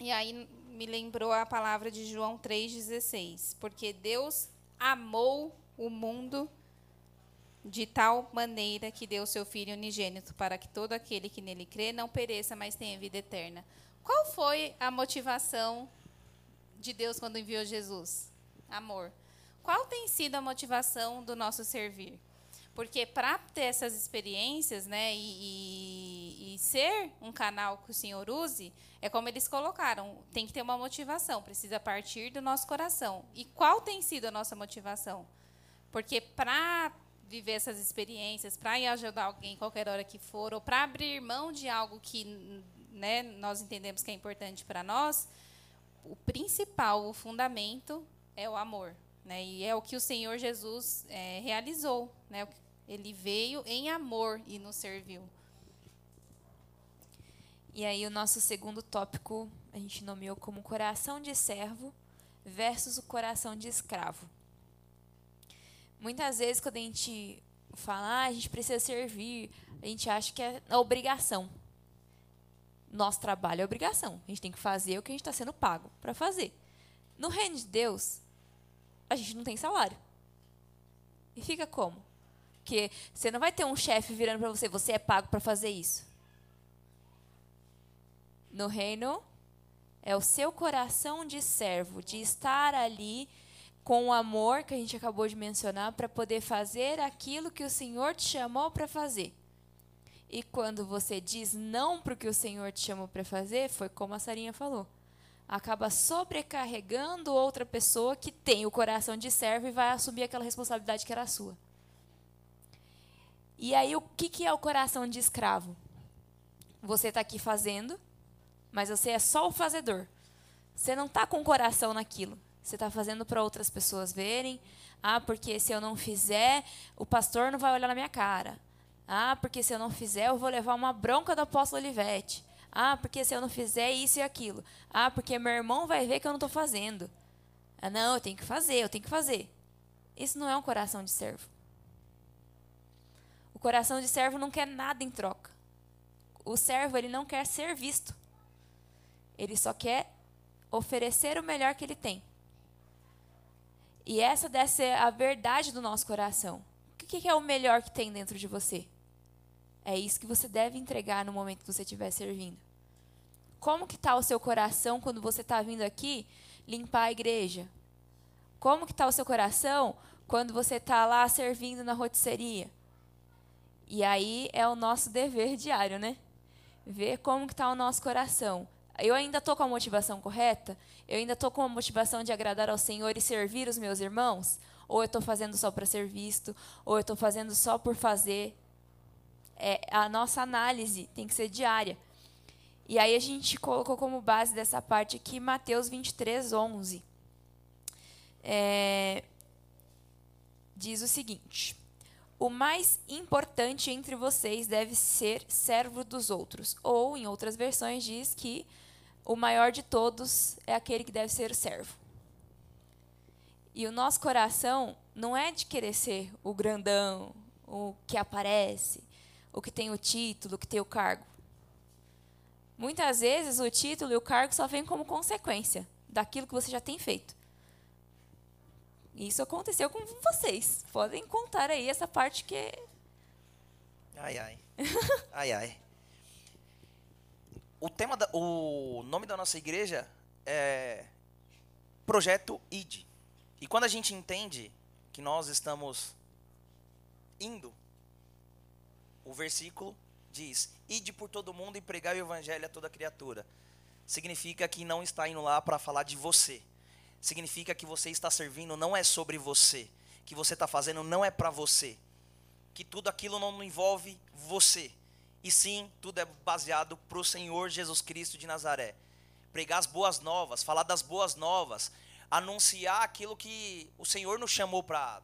E aí me lembrou a palavra de João 3,16. Porque Deus amou o mundo de tal maneira que deu seu Filho unigênito, para que todo aquele que nele crê não pereça, mas tenha vida eterna. Qual foi a motivação de Deus quando enviou Jesus? Amor. Qual tem sido a motivação do nosso servir? Porque para ter essas experiências, né, e, e, e, ser um canal que o Senhor use, é como eles colocaram, tem que ter uma motivação, precisa partir do nosso coração. E qual tem sido a nossa motivação? Porque para viver essas experiências, para ir ajudar alguém qualquer hora que for, ou para abrir mão de algo que né, nós entendemos que é importante para nós, o principal, o fundamento é o amor. Né? E é o que o Senhor Jesus é, realizou. Né? Ele veio em amor e nos serviu. E aí o nosso segundo tópico a gente nomeou como coração de servo versus o coração de escravo. Muitas vezes quando a gente fala, ah, a gente precisa servir, a gente acha que é obrigação. Nosso trabalho é obrigação. A gente tem que fazer o que a gente está sendo pago para fazer. No reino de Deus, a gente não tem salário. E fica como? Porque você não vai ter um chefe virando para você, você é pago para fazer isso. No reino, é o seu coração de servo, de estar ali com o amor que a gente acabou de mencionar, para poder fazer aquilo que o Senhor te chamou para fazer. E quando você diz não para o que o Senhor te chamou para fazer, foi como a Sarinha falou. Acaba sobrecarregando outra pessoa que tem o coração de servo e vai assumir aquela responsabilidade que era sua. E aí, o que, que é o coração de escravo? Você está aqui fazendo, mas você é só o fazedor. Você não está com o coração naquilo. Você está fazendo para outras pessoas verem. Ah, porque se eu não fizer, o pastor não vai olhar na minha cara. Ah, porque se eu não fizer, eu vou levar uma bronca do apóstolo Olivete. Ah, porque se eu não fizer isso e aquilo. Ah, porque meu irmão vai ver que eu não estou fazendo. Ah, não, eu tenho que fazer, eu tenho que fazer. Isso não é um coração de servo. O coração de servo não quer nada em troca. O servo ele não quer ser visto. Ele só quer oferecer o melhor que ele tem. E essa deve ser a verdade do nosso coração. O que é o melhor que tem dentro de você? É isso que você deve entregar no momento que você estiver servindo. Como que está o seu coração quando você está vindo aqui limpar a igreja? Como que está o seu coração quando você está lá servindo na rotisseria? E aí é o nosso dever diário, né? Ver como que está o nosso coração. Eu ainda estou com a motivação correta? Eu ainda estou com a motivação de agradar ao Senhor e servir os meus irmãos? Ou eu estou fazendo só para ser visto? Ou eu estou fazendo só por fazer? É, a nossa análise tem que ser diária. E aí a gente colocou como base dessa parte aqui Mateus 23, 11. É, diz o seguinte: o mais importante entre vocês deve ser servo dos outros. Ou, em outras versões, diz que o maior de todos é aquele que deve ser o servo. E o nosso coração não é de querer ser o grandão, o que aparece, o que tem o título, o que tem o cargo. Muitas vezes o título e o cargo só vêm como consequência daquilo que você já tem feito. Isso aconteceu com vocês. Podem contar aí essa parte que. Ai, ai. ai, ai. O, tema da, o nome da nossa igreja é Projeto ID. E quando a gente entende que nós estamos indo, o versículo diz: Ide por todo mundo e pregai o evangelho a toda criatura. Significa que não está indo lá para falar de você significa que você está servindo não é sobre você, que você está fazendo não é para você, que tudo aquilo não envolve você, e sim tudo é baseado para o Senhor Jesus Cristo de Nazaré. Pregar as boas novas, falar das boas novas, anunciar aquilo que o Senhor nos chamou para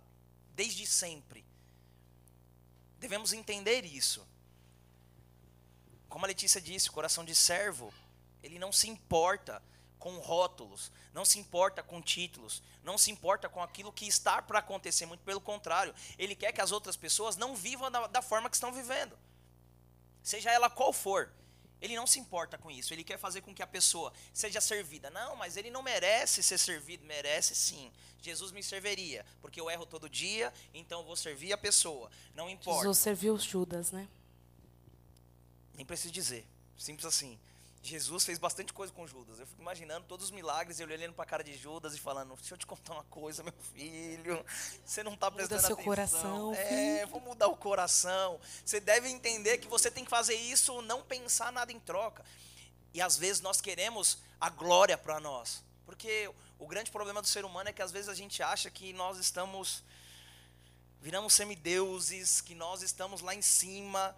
desde sempre. Devemos entender isso. Como a Letícia disse, o coração de servo, ele não se importa com rótulos, não se importa com títulos, não se importa com aquilo que está para acontecer, muito pelo contrário, ele quer que as outras pessoas não vivam da, da forma que estão vivendo, seja ela qual for. Ele não se importa com isso, ele quer fazer com que a pessoa seja servida. Não, mas ele não merece ser servido, merece sim. Jesus me serviria, porque eu erro todo dia, então eu vou servir a pessoa. Não importa. Jesus serviu Judas, né? Nem preciso dizer, simples assim. Jesus fez bastante coisa com Judas. Eu fico imaginando todos os milagres, ele olhando para a cara de Judas e falando: Deixa eu te contar uma coisa, meu filho. Você não está prestando Muda seu atenção. coração. É, filho. vou mudar o coração. Você deve entender que você tem que fazer isso, não pensar nada em troca. E às vezes nós queremos a glória para nós. Porque o grande problema do ser humano é que às vezes a gente acha que nós estamos. Viramos semideuses, que nós estamos lá em cima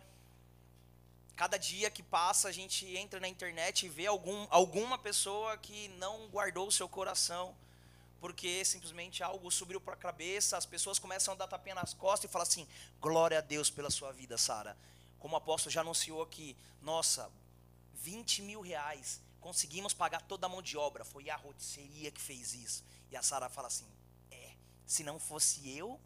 cada dia que passa a gente entra na internet e vê algum, alguma pessoa que não guardou o seu coração porque simplesmente algo subiu para a cabeça, as pessoas começam a dar tapinha nas costas e falam assim: glória a Deus pela sua vida, Sara. Como o apóstolo já anunciou aqui, nossa, 20 mil reais, conseguimos pagar toda a mão de obra, foi a rotisseria que fez isso. E a Sara fala assim: é, se não fosse eu,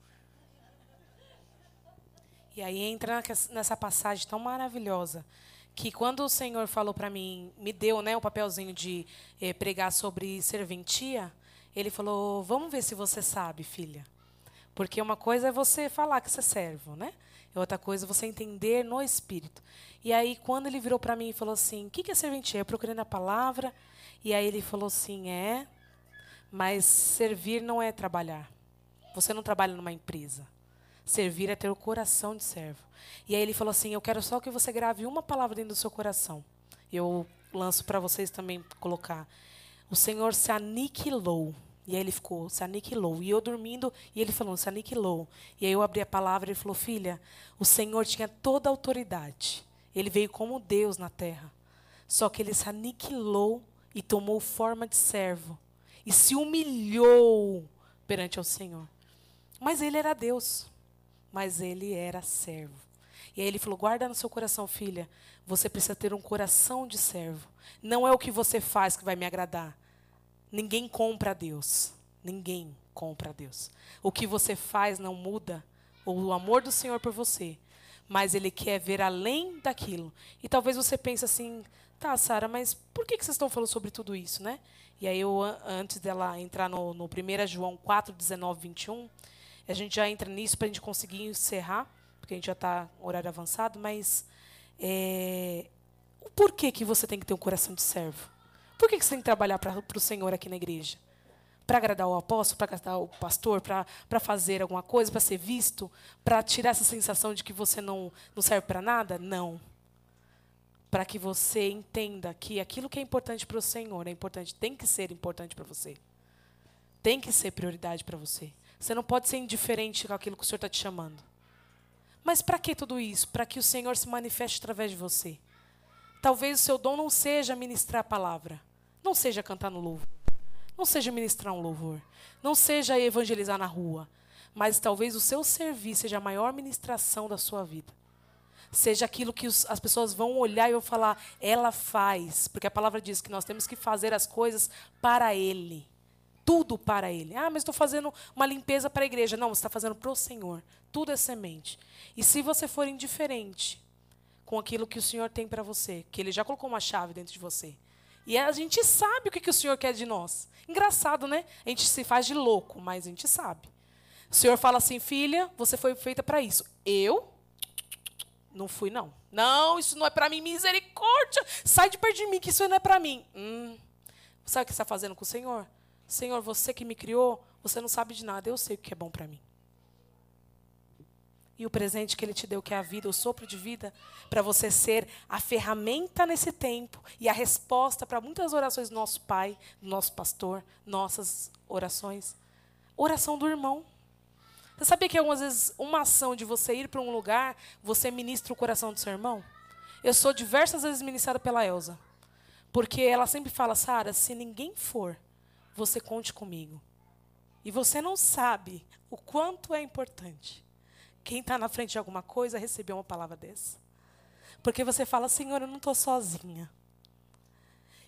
e aí entra nessa passagem tão maravilhosa que quando o Senhor falou para mim, me deu, né, o papelzinho de eh, pregar sobre serventia, ele falou: "Vamos ver se você sabe, filha". Porque uma coisa é você falar que você é servo, né? E outra coisa é você entender no espírito. E aí quando ele virou para mim e falou assim: "O que é serventia?" Eu procurei na palavra, e aí ele falou assim: "É, mas servir não é trabalhar. Você não trabalha numa empresa. Servir é ter o coração de servo. E aí ele falou assim: Eu quero só que você grave uma palavra dentro do seu coração. Eu lanço para vocês também colocar. O Senhor se aniquilou. E aí ele ficou, se aniquilou. E eu dormindo, e ele falou, se aniquilou. E aí eu abri a palavra e ele falou, filha, o Senhor tinha toda a autoridade. Ele veio como Deus na terra. Só que ele se aniquilou e tomou forma de servo. E se humilhou perante o Senhor. Mas ele era Deus. Mas ele era servo. E aí ele falou: guarda no seu coração, filha. Você precisa ter um coração de servo. Não é o que você faz que vai me agradar. Ninguém compra a Deus. Ninguém compra a Deus. O que você faz não muda o amor do Senhor por você, mas Ele quer ver além daquilo. E talvez você pense assim, tá, Sara, mas por que, que vocês estão falando sobre tudo isso, né? E aí eu, antes dela entrar no, no 1 João 4, 19, 21, a gente já entra nisso para a gente conseguir encerrar, porque a gente já está horário avançado, mas é, o porquê que você tem que ter um coração de servo? Por que você tem que trabalhar para o Senhor aqui na igreja? Para agradar o apóstolo, para agradar o pastor, para fazer alguma coisa, para ser visto, para tirar essa sensação de que você não, não serve para nada? Não. Para que você entenda que aquilo que é importante para o Senhor é importante, tem que ser importante para você. Tem que ser prioridade para você. Você não pode ser indiferente com aquilo que o Senhor está te chamando. Mas para que tudo isso? Para que o Senhor se manifeste através de você. Talvez o seu dom não seja ministrar a palavra. Não seja cantar no louvor. Não seja ministrar um louvor. Não seja evangelizar na rua. Mas talvez o seu serviço seja a maior ministração da sua vida. Seja aquilo que os, as pessoas vão olhar e vão falar, ela faz. Porque a palavra diz que nós temos que fazer as coisas para Ele. Tudo para Ele. Ah, mas estou fazendo uma limpeza para a igreja. Não, você está fazendo para o Senhor. Tudo é semente. E se você for indiferente com aquilo que o Senhor tem para você, que Ele já colocou uma chave dentro de você, e a gente sabe o que, que o Senhor quer de nós. Engraçado, né? A gente se faz de louco, mas a gente sabe. O Senhor fala assim, filha, você foi feita para isso. Eu não fui, não. Não, isso não é para mim, misericórdia. Sai de perto de mim, que isso não é para mim. Hum. Sabe o que você está fazendo com o Senhor? Senhor, você que me criou, você não sabe de nada. Eu sei o que é bom para mim e o presente que Ele te deu, que é a vida, o sopro de vida, para você ser a ferramenta nesse tempo e a resposta para muitas orações do nosso Pai, do nosso pastor, nossas orações. Oração do irmão. Você sabia que algumas vezes uma ação de você ir para um lugar, você ministra o coração do seu irmão? Eu sou diversas vezes ministrada pela Elsa. Porque ela sempre fala, Sara, se ninguém for, você conte comigo. E você não sabe o quanto é importante quem está na frente de alguma coisa receber uma palavra dessa. Porque você fala, Senhor, eu não estou sozinha.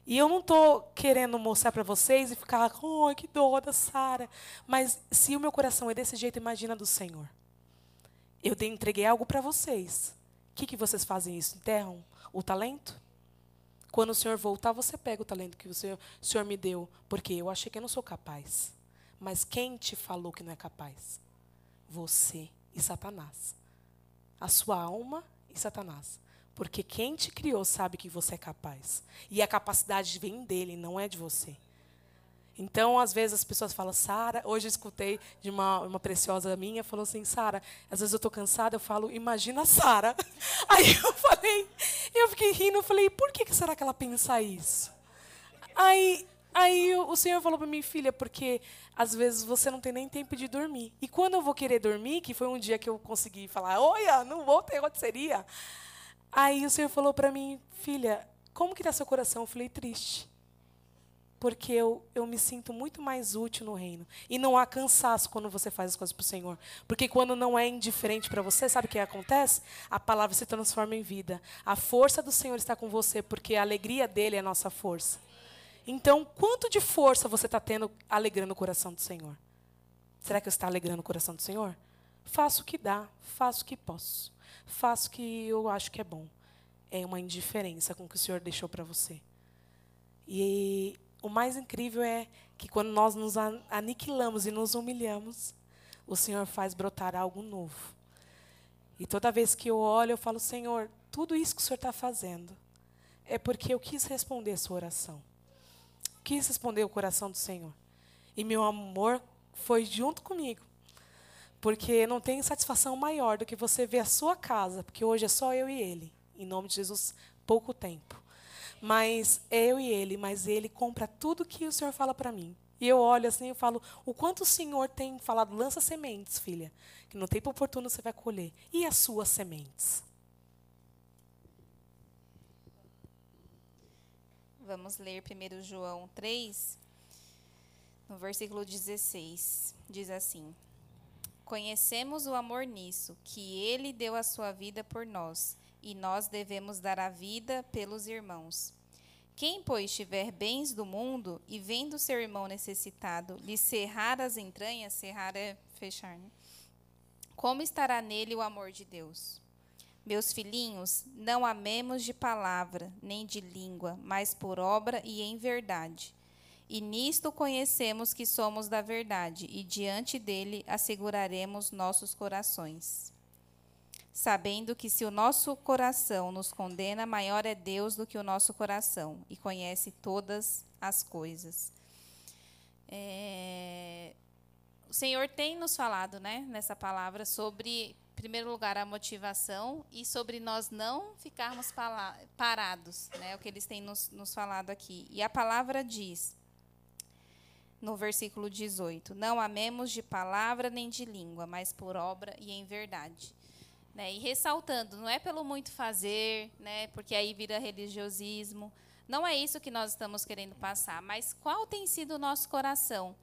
E eu não estou querendo mostrar para vocês e ficar, oh, que dor da Sara. Mas se o meu coração é desse jeito, imagina do Senhor. Eu entreguei algo para vocês. O que, que vocês fazem isso? Enterram o talento? Quando o Senhor voltar, você pega o talento que o Senhor, o Senhor me deu. Porque eu achei que eu não sou capaz. Mas quem te falou que não é capaz? Você e Satanás. A sua alma e Satanás. Porque quem te criou sabe que você é capaz. E a capacidade vem dele, não é de você. Então, às vezes as pessoas falam, Sara, hoje eu escutei de uma, uma preciosa minha, falou assim, Sara, às vezes eu estou cansada, eu falo, imagina Sara. Aí eu falei, eu fiquei rindo, eu falei, por que, que será que ela pensa isso? Aí Aí o Senhor falou para mim, filha, porque às vezes você não tem nem tempo de dormir. E quando eu vou querer dormir, que foi um dia que eu consegui falar, olha, não vou ter seria. Aí o Senhor falou para mim, filha, como que está seu coração? Eu falei, triste. Porque eu, eu me sinto muito mais útil no reino. E não há cansaço quando você faz as coisas para o Senhor. Porque quando não é indiferente para você, sabe o que acontece? A palavra se transforma em vida. A força do Senhor está com você, porque a alegria dele é a nossa força. Então, quanto de força você está tendo alegrando o coração do Senhor? Será que você está alegrando o coração do Senhor? Faço o que dá, faço o que posso, faço o que eu acho que é bom. É uma indiferença com o que o Senhor deixou para você. E o mais incrível é que quando nós nos aniquilamos e nos humilhamos, o Senhor faz brotar algo novo. E toda vez que eu olho, eu falo, Senhor, tudo isso que o Senhor está fazendo é porque eu quis responder a sua oração quis responder o coração do Senhor. E meu amor foi junto comigo. Porque não tem satisfação maior do que você ver a sua casa, porque hoje é só eu e ele. Em nome de Jesus, pouco tempo. Mas eu e ele, mas ele compra tudo que o Senhor fala para mim. E eu olho assim e falo: o quanto o Senhor tem falado, lança sementes, filha, que no tempo oportuno você vai colher. E as suas sementes? Vamos ler 1 João 3, no versículo 16. Diz assim: Conhecemos o amor nisso, que ele deu a sua vida por nós, e nós devemos dar a vida pelos irmãos. Quem, pois, tiver bens do mundo e vendo seu irmão necessitado lhe cerrar as entranhas, cerrar é fechar, né? Como estará nele o amor de Deus? Meus filhinhos, não amemos de palavra, nem de língua, mas por obra e em verdade. E nisto conhecemos que somos da verdade, e diante dele asseguraremos nossos corações. Sabendo que se o nosso coração nos condena, maior é Deus do que o nosso coração, e conhece todas as coisas. É... O Senhor tem nos falado, né, nessa palavra, sobre primeiro lugar, a motivação e sobre nós não ficarmos parados, né? O que eles têm nos, nos falado aqui. E a palavra diz, no versículo 18: Não amemos de palavra nem de língua, mas por obra e em verdade. Né? E ressaltando, não é pelo muito fazer, né? porque aí vira religiosismo. Não é isso que nós estamos querendo passar, mas qual tem sido o nosso coração?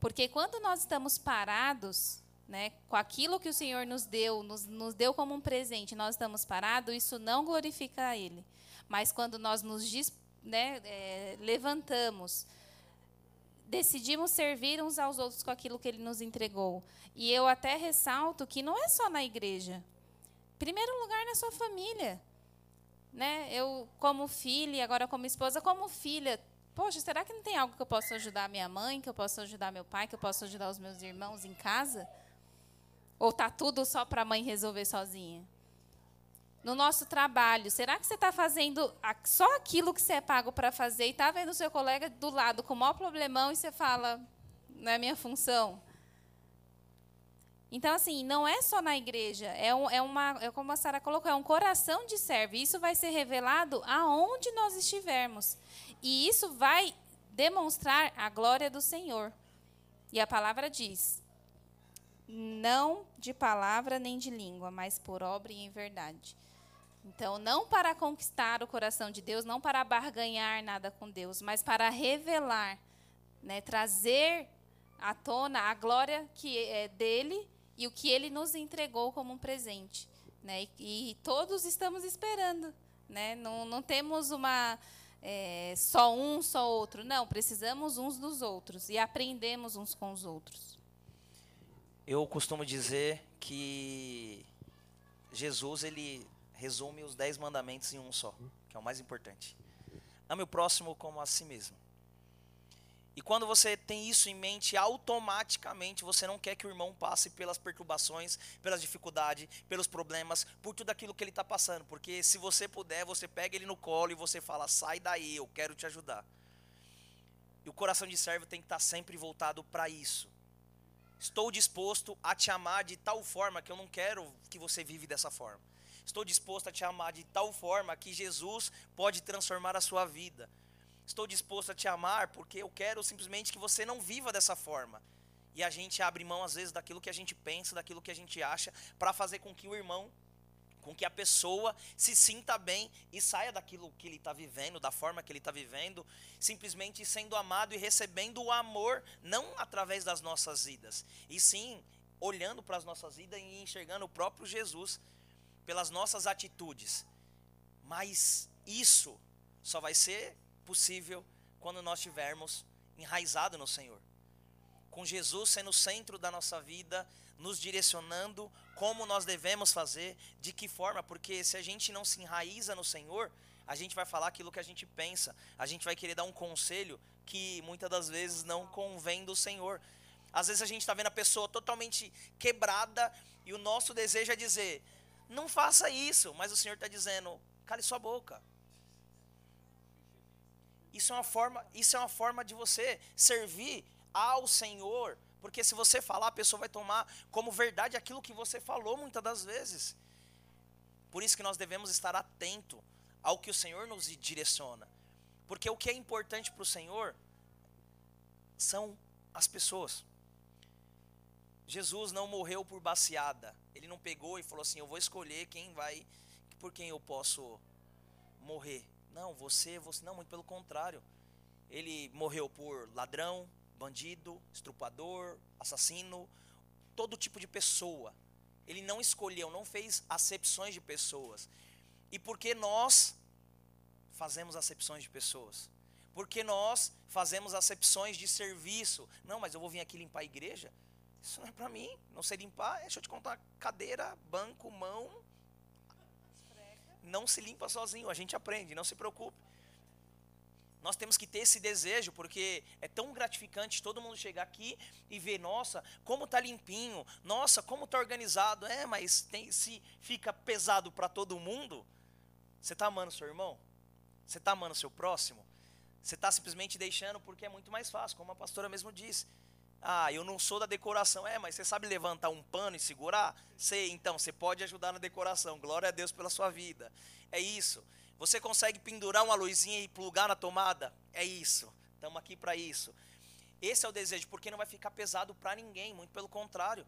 Porque quando nós estamos parados, né, com aquilo que o Senhor nos deu, nos, nos deu como um presente, nós estamos parados, isso não glorifica a Ele. Mas quando nós nos né, é, levantamos, decidimos servir uns aos outros com aquilo que Ele nos entregou. E eu até ressalto que não é só na igreja. Primeiro lugar na sua família. Né? Eu, como filha, agora como esposa, como filha, poxa, será que não tem algo que eu possa ajudar minha mãe, que eu possa ajudar meu pai, que eu possa ajudar os meus irmãos em casa? Ou tá tudo só para a mãe resolver sozinha? No nosso trabalho, será que você está fazendo só aquilo que você é pago para fazer e está vendo o seu colega do lado com o maior problemão e você fala, não é minha função? Então, assim, não é só na igreja, é, um, é uma, é como a Sara colocou, é um coração de servo. Isso vai ser revelado aonde nós estivermos. E isso vai demonstrar a glória do Senhor. E a palavra diz: não de palavra nem de língua, mas por obra e em verdade. Então, não para conquistar o coração de Deus, não para barganhar nada com Deus, mas para revelar, né, trazer à tona a glória que é dele e o que ele nos entregou como um presente. Né? E, e todos estamos esperando. Né? Não, não temos uma. É, só um, só outro. Não, precisamos uns dos outros e aprendemos uns com os outros. Eu costumo dizer que Jesus ele resume os dez mandamentos em um só, que é o mais importante. Ame o próximo como a si mesmo. E quando você tem isso em mente, automaticamente você não quer que o irmão passe pelas perturbações, pelas dificuldades, pelos problemas, por tudo aquilo que ele está passando. Porque se você puder, você pega ele no colo e você fala: sai daí, eu quero te ajudar. E o coração de servo tem que estar tá sempre voltado para isso. Estou disposto a te amar de tal forma que eu não quero que você vive dessa forma. Estou disposto a te amar de tal forma que Jesus pode transformar a sua vida. Estou disposto a te amar porque eu quero simplesmente que você não viva dessa forma. E a gente abre mão às vezes daquilo que a gente pensa, daquilo que a gente acha, para fazer com que o irmão com que a pessoa se sinta bem e saia daquilo que ele está vivendo, da forma que ele está vivendo, simplesmente sendo amado e recebendo o amor, não através das nossas vidas, e sim olhando para as nossas vidas e enxergando o próprio Jesus pelas nossas atitudes. Mas isso só vai ser possível quando nós estivermos enraizado no Senhor. Com Jesus sendo o centro da nossa vida, nos direcionando como nós devemos fazer, de que forma, porque se a gente não se enraiza no Senhor, a gente vai falar aquilo que a gente pensa, a gente vai querer dar um conselho que muitas das vezes não convém do Senhor. Às vezes a gente está vendo a pessoa totalmente quebrada e o nosso desejo é dizer: não faça isso, mas o Senhor está dizendo: cale sua boca. Isso é uma forma, isso é uma forma de você servir ao Senhor Porque se você falar, a pessoa vai tomar como verdade aquilo que você falou muitas das vezes. Por isso que nós devemos estar atento ao que o Senhor nos direciona. Porque o que é importante para o Senhor são as pessoas. Jesus não morreu por baseada. Ele não pegou e falou assim: Eu vou escolher quem vai, por quem eu posso morrer. Não, você, você. Não, muito pelo contrário. Ele morreu por ladrão, bandido, estrupador, assassino, todo tipo de pessoa. Ele não escolheu, não fez acepções de pessoas. E porque nós fazemos acepções de pessoas? Porque nós fazemos acepções de serviço. Não, mas eu vou vir aqui limpar a igreja? Isso não é para mim. Não sei limpar. Deixa eu te contar. Cadeira, banco, mão. Não se limpa sozinho. A gente aprende. Não se preocupe. Nós temos que ter esse desejo, porque é tão gratificante todo mundo chegar aqui e ver, nossa, como tá limpinho, nossa, como tá organizado. É, mas tem, se fica pesado para todo mundo, você tá amando seu irmão? Você tá amando seu próximo? Você está simplesmente deixando porque é muito mais fácil, como a pastora mesmo disse. Ah, eu não sou da decoração. É, mas você sabe levantar um pano e segurar? Sei, então você pode ajudar na decoração. Glória a Deus pela sua vida. É isso. Você consegue pendurar uma luzinha e plugar na tomada? É isso. Estamos aqui para isso. Esse é o desejo, porque não vai ficar pesado para ninguém, muito pelo contrário.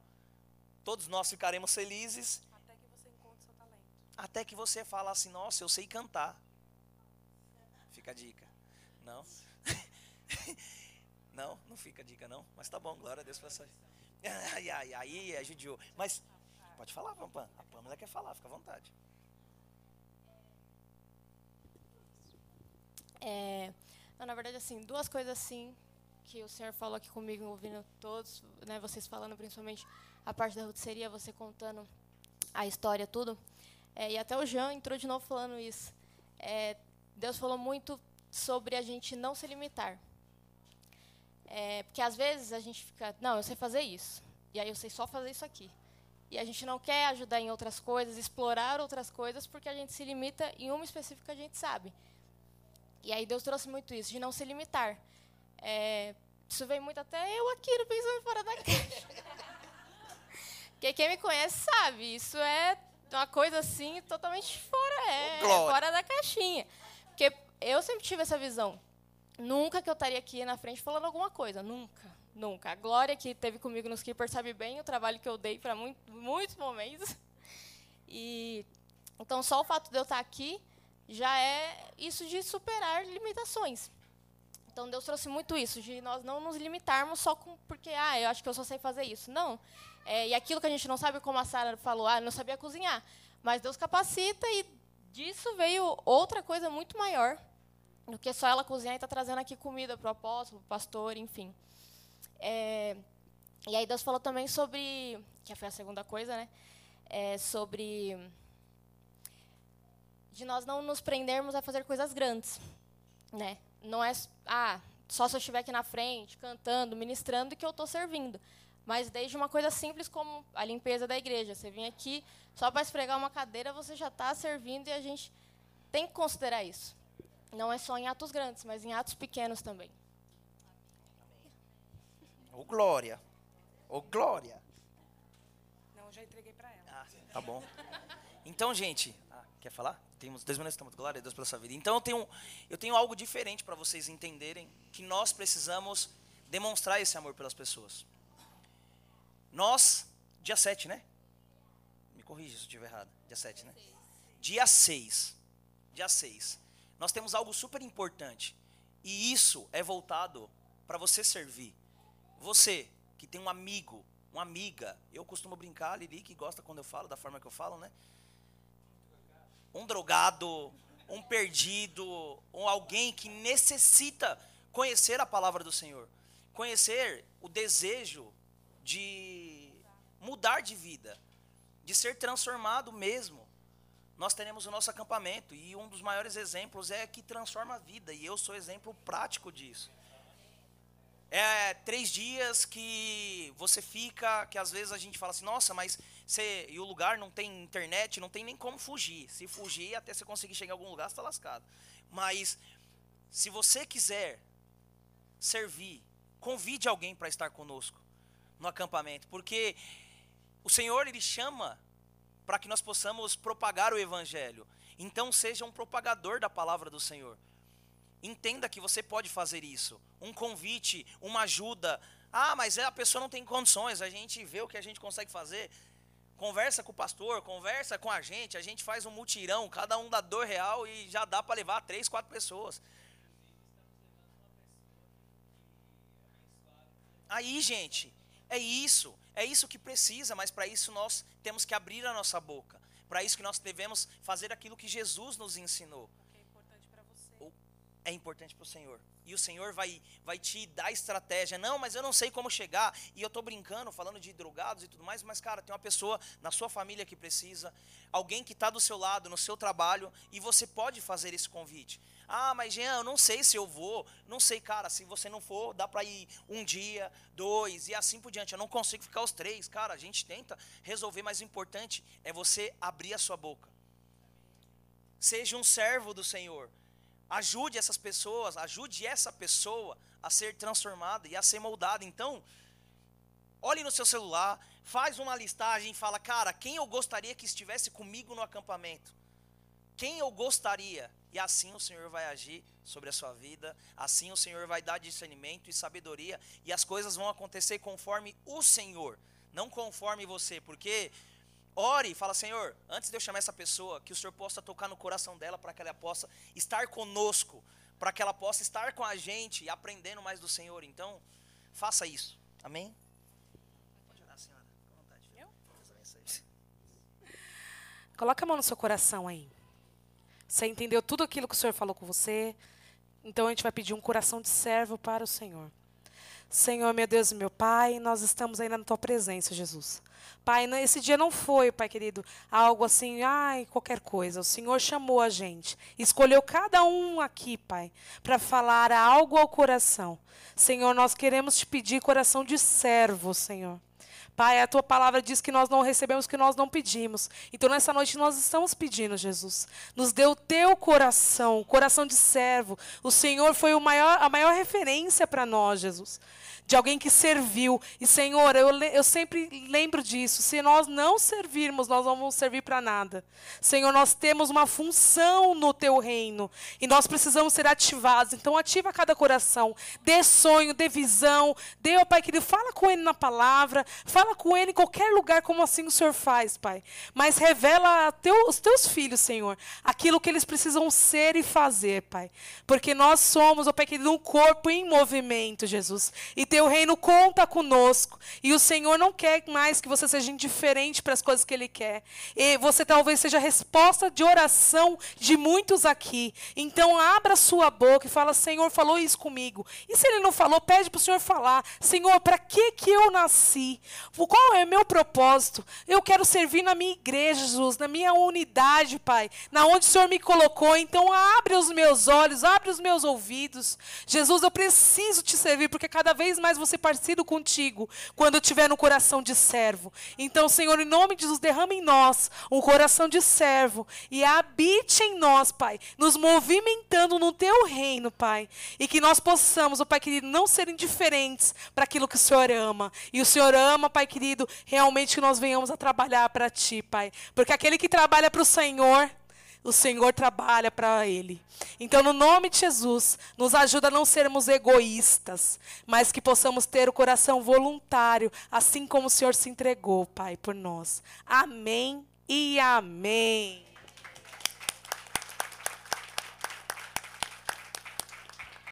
Todos nós ficaremos felizes. Até que você encontre seu talento. Até que você fala assim: nossa, eu sei cantar. Fica a dica. Não. Não, não fica dica não. Mas tá bom, glória a Deus pela sua Ai, ai, é. Mas pode falar, Pampan. A Pamela quer falar, fica à vontade. É, não, na verdade, assim, duas coisas assim que o senhor falou aqui comigo, ouvindo todos, né, vocês falando principalmente a parte da rotisseria, você contando a história, tudo. É, e até o Jean entrou de novo falando isso. É, Deus falou muito sobre a gente não se limitar. É, porque às vezes a gente fica, não, eu sei fazer isso, e aí eu sei só fazer isso aqui. E a gente não quer ajudar em outras coisas, explorar outras coisas, porque a gente se limita em uma específica que a gente sabe. E aí Deus trouxe muito isso, de não se limitar. É, isso vem muito até eu aqui, no pensando fora da caixa. Porque quem me conhece sabe, isso é uma coisa assim totalmente fora, é, fora da caixinha. Porque eu sempre tive essa visão. Nunca que eu estaria aqui na frente falando alguma coisa. Nunca. Nunca. A Glória, que teve comigo nos que percebe bem o trabalho que eu dei para muito, muitos momentos. E então só o fato de eu estar aqui já é isso de superar limitações. Então Deus trouxe muito isso, de nós não nos limitarmos só com porque ah, eu acho que eu só sei fazer isso. Não. É, e aquilo que a gente não sabe, como a Sara falou, ah, não sabia cozinhar. Mas Deus capacita e disso veio outra coisa muito maior, do que só ela cozinhar e estar tá trazendo aqui comida para o apóstolo, para o pastor, enfim. É, e aí Deus falou também sobre, que foi a segunda coisa, né? É, sobre de nós não nos prendermos a fazer coisas grandes, né? Não é ah só se eu estiver aqui na frente cantando, ministrando que eu estou servindo, mas desde uma coisa simples como a limpeza da igreja. Você vem aqui só para esfregar uma cadeira, você já está servindo e a gente tem que considerar isso. Não é só em atos grandes, mas em atos pequenos também. Ô, Glória. Ô, Glória. Não, já entreguei para ela. Ah, tá bom. Então, gente, ah, quer falar? Temos dois minutos, estamos. Glória a Deus pela sua vida. Então, eu tenho, eu tenho algo diferente para vocês entenderem que nós precisamos demonstrar esse amor pelas pessoas. Nós, dia 7, né? Me corrija se eu estiver errado. Dia 7, né? Dia 6. Dia 6 nós temos algo super importante. E isso é voltado para você servir. Você que tem um amigo, uma amiga, eu costumo brincar, Lili, que gosta quando eu falo, da forma que eu falo, né? Um drogado, um perdido, ou alguém que necessita conhecer a palavra do Senhor, conhecer o desejo de mudar de vida, de ser transformado mesmo nós teremos o nosso acampamento. E um dos maiores exemplos é que transforma a vida. E eu sou exemplo prático disso. É três dias que você fica, que às vezes a gente fala assim, nossa, mas você, e o lugar não tem internet, não tem nem como fugir. Se fugir, até você conseguir chegar em algum lugar, você está lascado. Mas, se você quiser servir, convide alguém para estar conosco. no acampamento, porque o Senhor ele chama para que nós possamos propagar o evangelho. Então seja um propagador da palavra do Senhor. Entenda que você pode fazer isso. Um convite, uma ajuda. Ah, mas a pessoa não tem condições. A gente vê o que a gente consegue fazer. Conversa com o pastor, conversa com a gente. A gente faz um mutirão, cada um dá dois real e já dá para levar três, quatro pessoas. Aí, gente, é isso. É isso que precisa, mas para isso nós temos que abrir a nossa boca. Para isso que nós devemos fazer aquilo que Jesus nos ensinou. é importante para você. É importante para o Senhor. E o Senhor vai, vai te dar estratégia. Não, mas eu não sei como chegar. E eu estou brincando, falando de drogados e tudo mais. Mas, cara, tem uma pessoa na sua família que precisa. Alguém que está do seu lado, no seu trabalho. E você pode fazer esse convite. Ah, mas Jean, eu não sei se eu vou. Não sei, cara. Se você não for, dá para ir um dia, dois e assim por diante. Eu não consigo ficar os três. Cara, a gente tenta resolver, mas o importante é você abrir a sua boca. Seja um servo do Senhor. Ajude essas pessoas, ajude essa pessoa a ser transformada e a ser moldada. Então, olhe no seu celular, faz uma listagem e fala, cara, quem eu gostaria que estivesse comigo no acampamento? Quem eu gostaria? E assim o Senhor vai agir sobre a sua vida, assim o Senhor vai dar discernimento e sabedoria, e as coisas vão acontecer conforme o Senhor, não conforme você, porque ore e fala, Senhor, antes de eu chamar essa pessoa, que o Senhor possa tocar no coração dela para que ela possa estar conosco, para que ela possa estar com a gente e aprendendo mais do Senhor. Então, faça isso. Amém? Pode orar, senhora. Com vontade. Eu? Coloca a mão no seu coração aí. Você entendeu tudo aquilo que o Senhor falou com você? Então a gente vai pedir um coração de servo para o Senhor. Senhor, meu Deus e meu Pai, nós estamos aí na tua presença, Jesus. Pai, esse dia não foi, Pai querido, algo assim, ai, qualquer coisa. O Senhor chamou a gente, escolheu cada um aqui, Pai, para falar algo ao coração. Senhor, nós queremos te pedir coração de servo, Senhor. Pai, a tua palavra diz que nós não recebemos o que nós não pedimos. Então, nessa noite, nós estamos pedindo, Jesus. Nos dê o teu coração, coração de servo. O Senhor foi maior, a maior referência para nós, Jesus. De alguém que serviu. E, Senhor, eu, eu sempre lembro disso. Se nós não servirmos, nós não vamos servir para nada. Senhor, nós temos uma função no teu reino. E nós precisamos ser ativados. Então, ativa cada coração. Dê sonho, dê visão. Dê, ó Pai querido, fala com ele na palavra. Fala com ele em qualquer lugar, como assim o Senhor faz, Pai. Mas revela teu, os teus filhos, Senhor, aquilo que eles precisam ser e fazer, Pai. Porque nós somos, ó Pai querido, um corpo em movimento, Jesus. E teu reino conta conosco. E o Senhor não quer mais que você seja indiferente para as coisas que ele quer. E você talvez seja a resposta de oração de muitos aqui. Então abra sua boca e fala: Senhor, falou isso comigo. E se ele não falou, pede para o Senhor falar: Senhor, para que que eu nasci? Qual é o meu propósito? Eu quero servir na minha igreja, Jesus, na minha unidade, Pai, na onde o Senhor me colocou. Então abre os meus olhos, abre os meus ouvidos. Jesus, eu preciso te servir porque cada vez mais ser parecido contigo quando eu tiver no coração de servo. Então, Senhor, em nome de Jesus, derrama em nós um coração de servo e habite em nós, Pai, nos movimentando no teu reino, Pai. E que nós possamos, ó Pai querido, não ser indiferentes para aquilo que o Senhor ama. E o Senhor ama, Pai querido, realmente que nós venhamos a trabalhar para ti, Pai. Porque aquele que trabalha para o Senhor, o Senhor trabalha para ele. Então, no nome de Jesus, nos ajuda a não sermos egoístas, mas que possamos ter o coração voluntário, assim como o Senhor se entregou, Pai, por nós. Amém e amém.